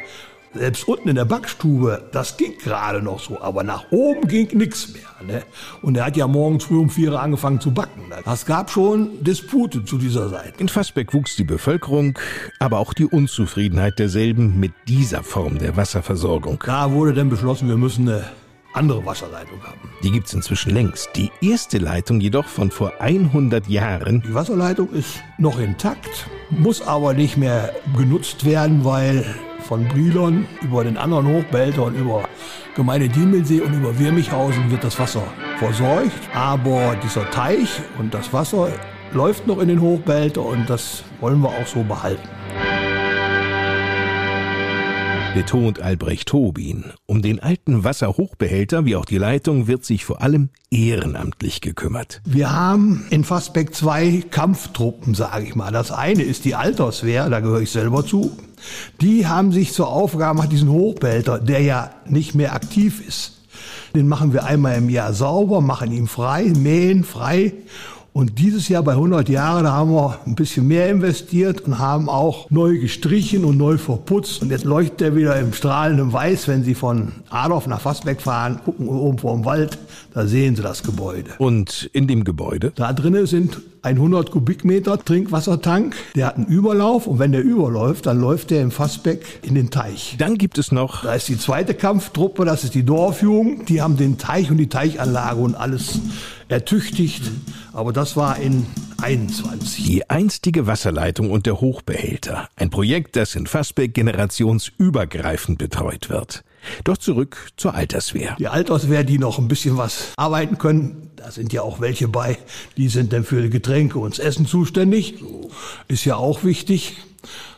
Selbst unten in der Backstube, das ging gerade noch so, aber nach oben ging nichts mehr. Ne? Und er hat ja morgens früh um vier angefangen zu backen. Ne? Das gab schon Dispute zu dieser Seite. In Fassbeck wuchs die Bevölkerung, aber auch die Unzufriedenheit derselben mit dieser Form der Wasserversorgung. Da wurde dann beschlossen, wir müssen eine andere Wasserleitung haben. Die gibt's inzwischen längst. Die erste Leitung jedoch von vor 100 Jahren. Die Wasserleitung ist noch intakt, muss aber nicht mehr genutzt werden, weil von Brilon über den anderen Hochbehälter und über Gemeinde Diemelsee und über Wirmichhausen wird das Wasser versorgt. Aber dieser Teich und das Wasser läuft noch in den Hochbehälter und das wollen wir auch so behalten betont Albrecht Tobin. Um den alten Wasserhochbehälter wie auch die Leitung wird sich vor allem ehrenamtlich gekümmert. Wir haben in Fassbeck zwei Kampftruppen, sage ich mal. Das eine ist die Alterswehr, da gehöre ich selber zu. Die haben sich zur Aufgabe gemacht, diesen Hochbehälter, der ja nicht mehr aktiv ist, den machen wir einmal im Jahr sauber, machen ihn frei, mähen frei und dieses Jahr bei 100 Jahren, da haben wir ein bisschen mehr investiert und haben auch neu gestrichen und neu verputzt. Und jetzt leuchtet er wieder im strahlenden Weiß, wenn Sie von Adorf nach Fassbeck fahren, gucken oben vor dem Wald, da sehen Sie das Gebäude. Und in dem Gebäude? Da drinnen sind 100 Kubikmeter Trinkwassertank. Der hat einen Überlauf und wenn der überläuft, dann läuft der im Fassbeck in den Teich. Dann gibt es noch. Da ist die zweite Kampftruppe, das ist die Dorfjugend. Die haben den Teich und die Teichanlage und alles ertüchtigt. Aber das war in 21. Die einstige Wasserleitung und der Hochbehälter. Ein Projekt, das in Fassbeck generationsübergreifend betreut wird. Doch zurück zur Alterswehr. Die Alterswehr, die noch ein bisschen was arbeiten können, da sind ja auch welche bei, die sind dann für Getränke und Essen zuständig. Ist ja auch wichtig.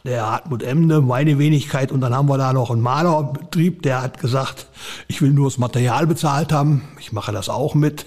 Der Hartmut Emde, meine Wenigkeit, und dann haben wir da noch einen Malerbetrieb, der hat gesagt, ich will nur das Material bezahlt haben, ich mache das auch mit.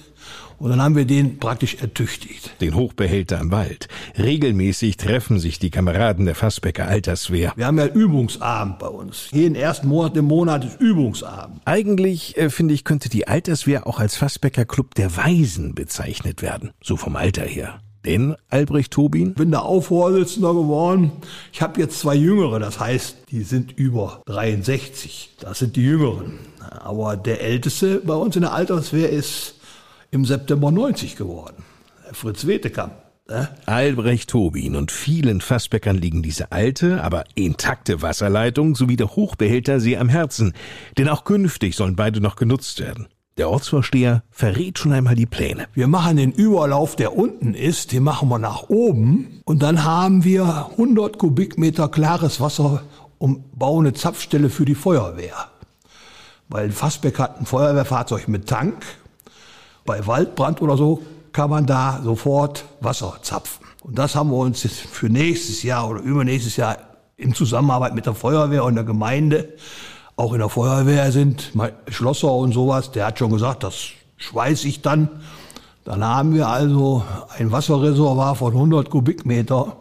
Und dann haben wir den praktisch ertüchtigt. Den Hochbehälter im Wald. Regelmäßig treffen sich die Kameraden der Fassbecker Alterswehr. Wir haben ja Übungsabend bei uns. Jeden ersten Monat im Monat ist Übungsabend. Eigentlich, äh, finde ich, könnte die Alterswehr auch als Fassbecker Club der Weisen bezeichnet werden. So vom Alter her. Denn, Albrecht Tobin? Bin der Aufvorsitzender geworden. Ich habe jetzt zwei Jüngere, das heißt, die sind über 63. Das sind die Jüngeren. Aber der Älteste bei uns in der Alterswehr ist im September 90 geworden. Fritz Wetekamp. Ne? Albrecht Tobin und vielen Fassbäckern liegen diese alte, aber intakte Wasserleitung sowie der Hochbehälter sehr am Herzen, denn auch künftig sollen beide noch genutzt werden. Der Ortsvorsteher verrät schon einmal die Pläne. Wir machen den Überlauf, der unten ist, den machen wir nach oben und dann haben wir 100 Kubikmeter klares Wasser und bauen eine Zapfstelle für die Feuerwehr. Weil Fassbeck hat ein Feuerwehrfahrzeug mit Tank bei Waldbrand oder so kann man da sofort Wasser zapfen. Und das haben wir uns jetzt für nächstes Jahr oder übernächstes Jahr in Zusammenarbeit mit der Feuerwehr und der Gemeinde, auch in der Feuerwehr sind Schlosser und sowas, der hat schon gesagt, das schweiß ich dann. Dann haben wir also ein Wasserreservoir von 100 Kubikmeter,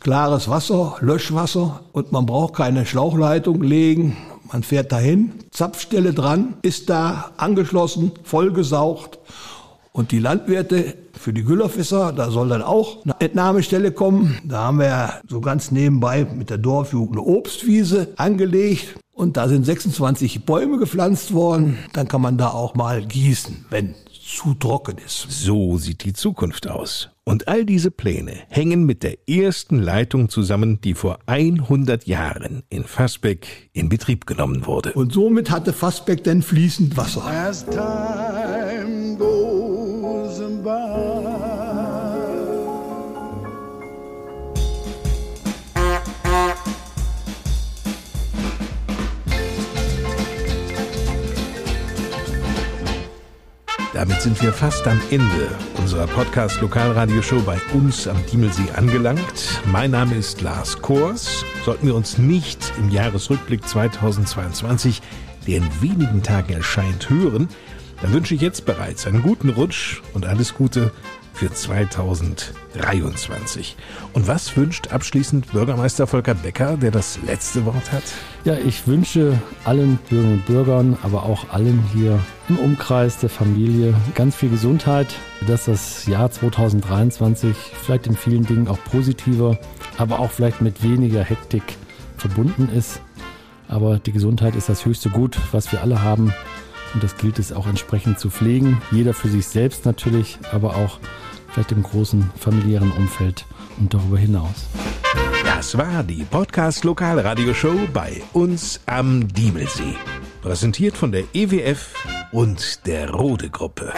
klares Wasser, Löschwasser und man braucht keine Schlauchleitung legen. Man fährt dahin, Zapfstelle dran, ist da angeschlossen, vollgesaugt und die Landwirte für die Güllerfisser, da soll dann auch eine Entnahmestelle kommen. Da haben wir so ganz nebenbei mit der Dorfjugend eine Obstwiese angelegt. Und da sind 26 Bäume gepflanzt worden. Dann kann man da auch mal gießen, wenn zu trocken ist. So sieht die Zukunft aus. Und all diese Pläne hängen mit der ersten Leitung zusammen, die vor 100 Jahren in Fassbeck in Betrieb genommen wurde. Und somit hatte Fassbeck dann fließend Wasser. Damit sind wir fast am Ende unserer Podcast Lokalradioshow bei uns am Diemelsee angelangt. Mein Name ist Lars Kors. Sollten wir uns nicht im Jahresrückblick 2022, der in wenigen Tagen erscheint, hören, dann wünsche ich jetzt bereits einen guten Rutsch und alles Gute für 2023. Und was wünscht abschließend Bürgermeister Volker Becker, der das letzte Wort hat? Ja, ich wünsche allen Bürgerinnen und Bürgern, aber auch allen hier im Umkreis der Familie ganz viel Gesundheit, dass das Jahr 2023 vielleicht in vielen Dingen auch positiver, aber auch vielleicht mit weniger Hektik verbunden ist. Aber die Gesundheit ist das höchste Gut, was wir alle haben. Und das gilt es auch entsprechend zu pflegen. Jeder für sich selbst natürlich, aber auch vielleicht im großen familiären Umfeld und darüber hinaus. Das war die Podcast Lokalradioshow bei uns am Diemelsee. Präsentiert von der EWF und der Rode Gruppe.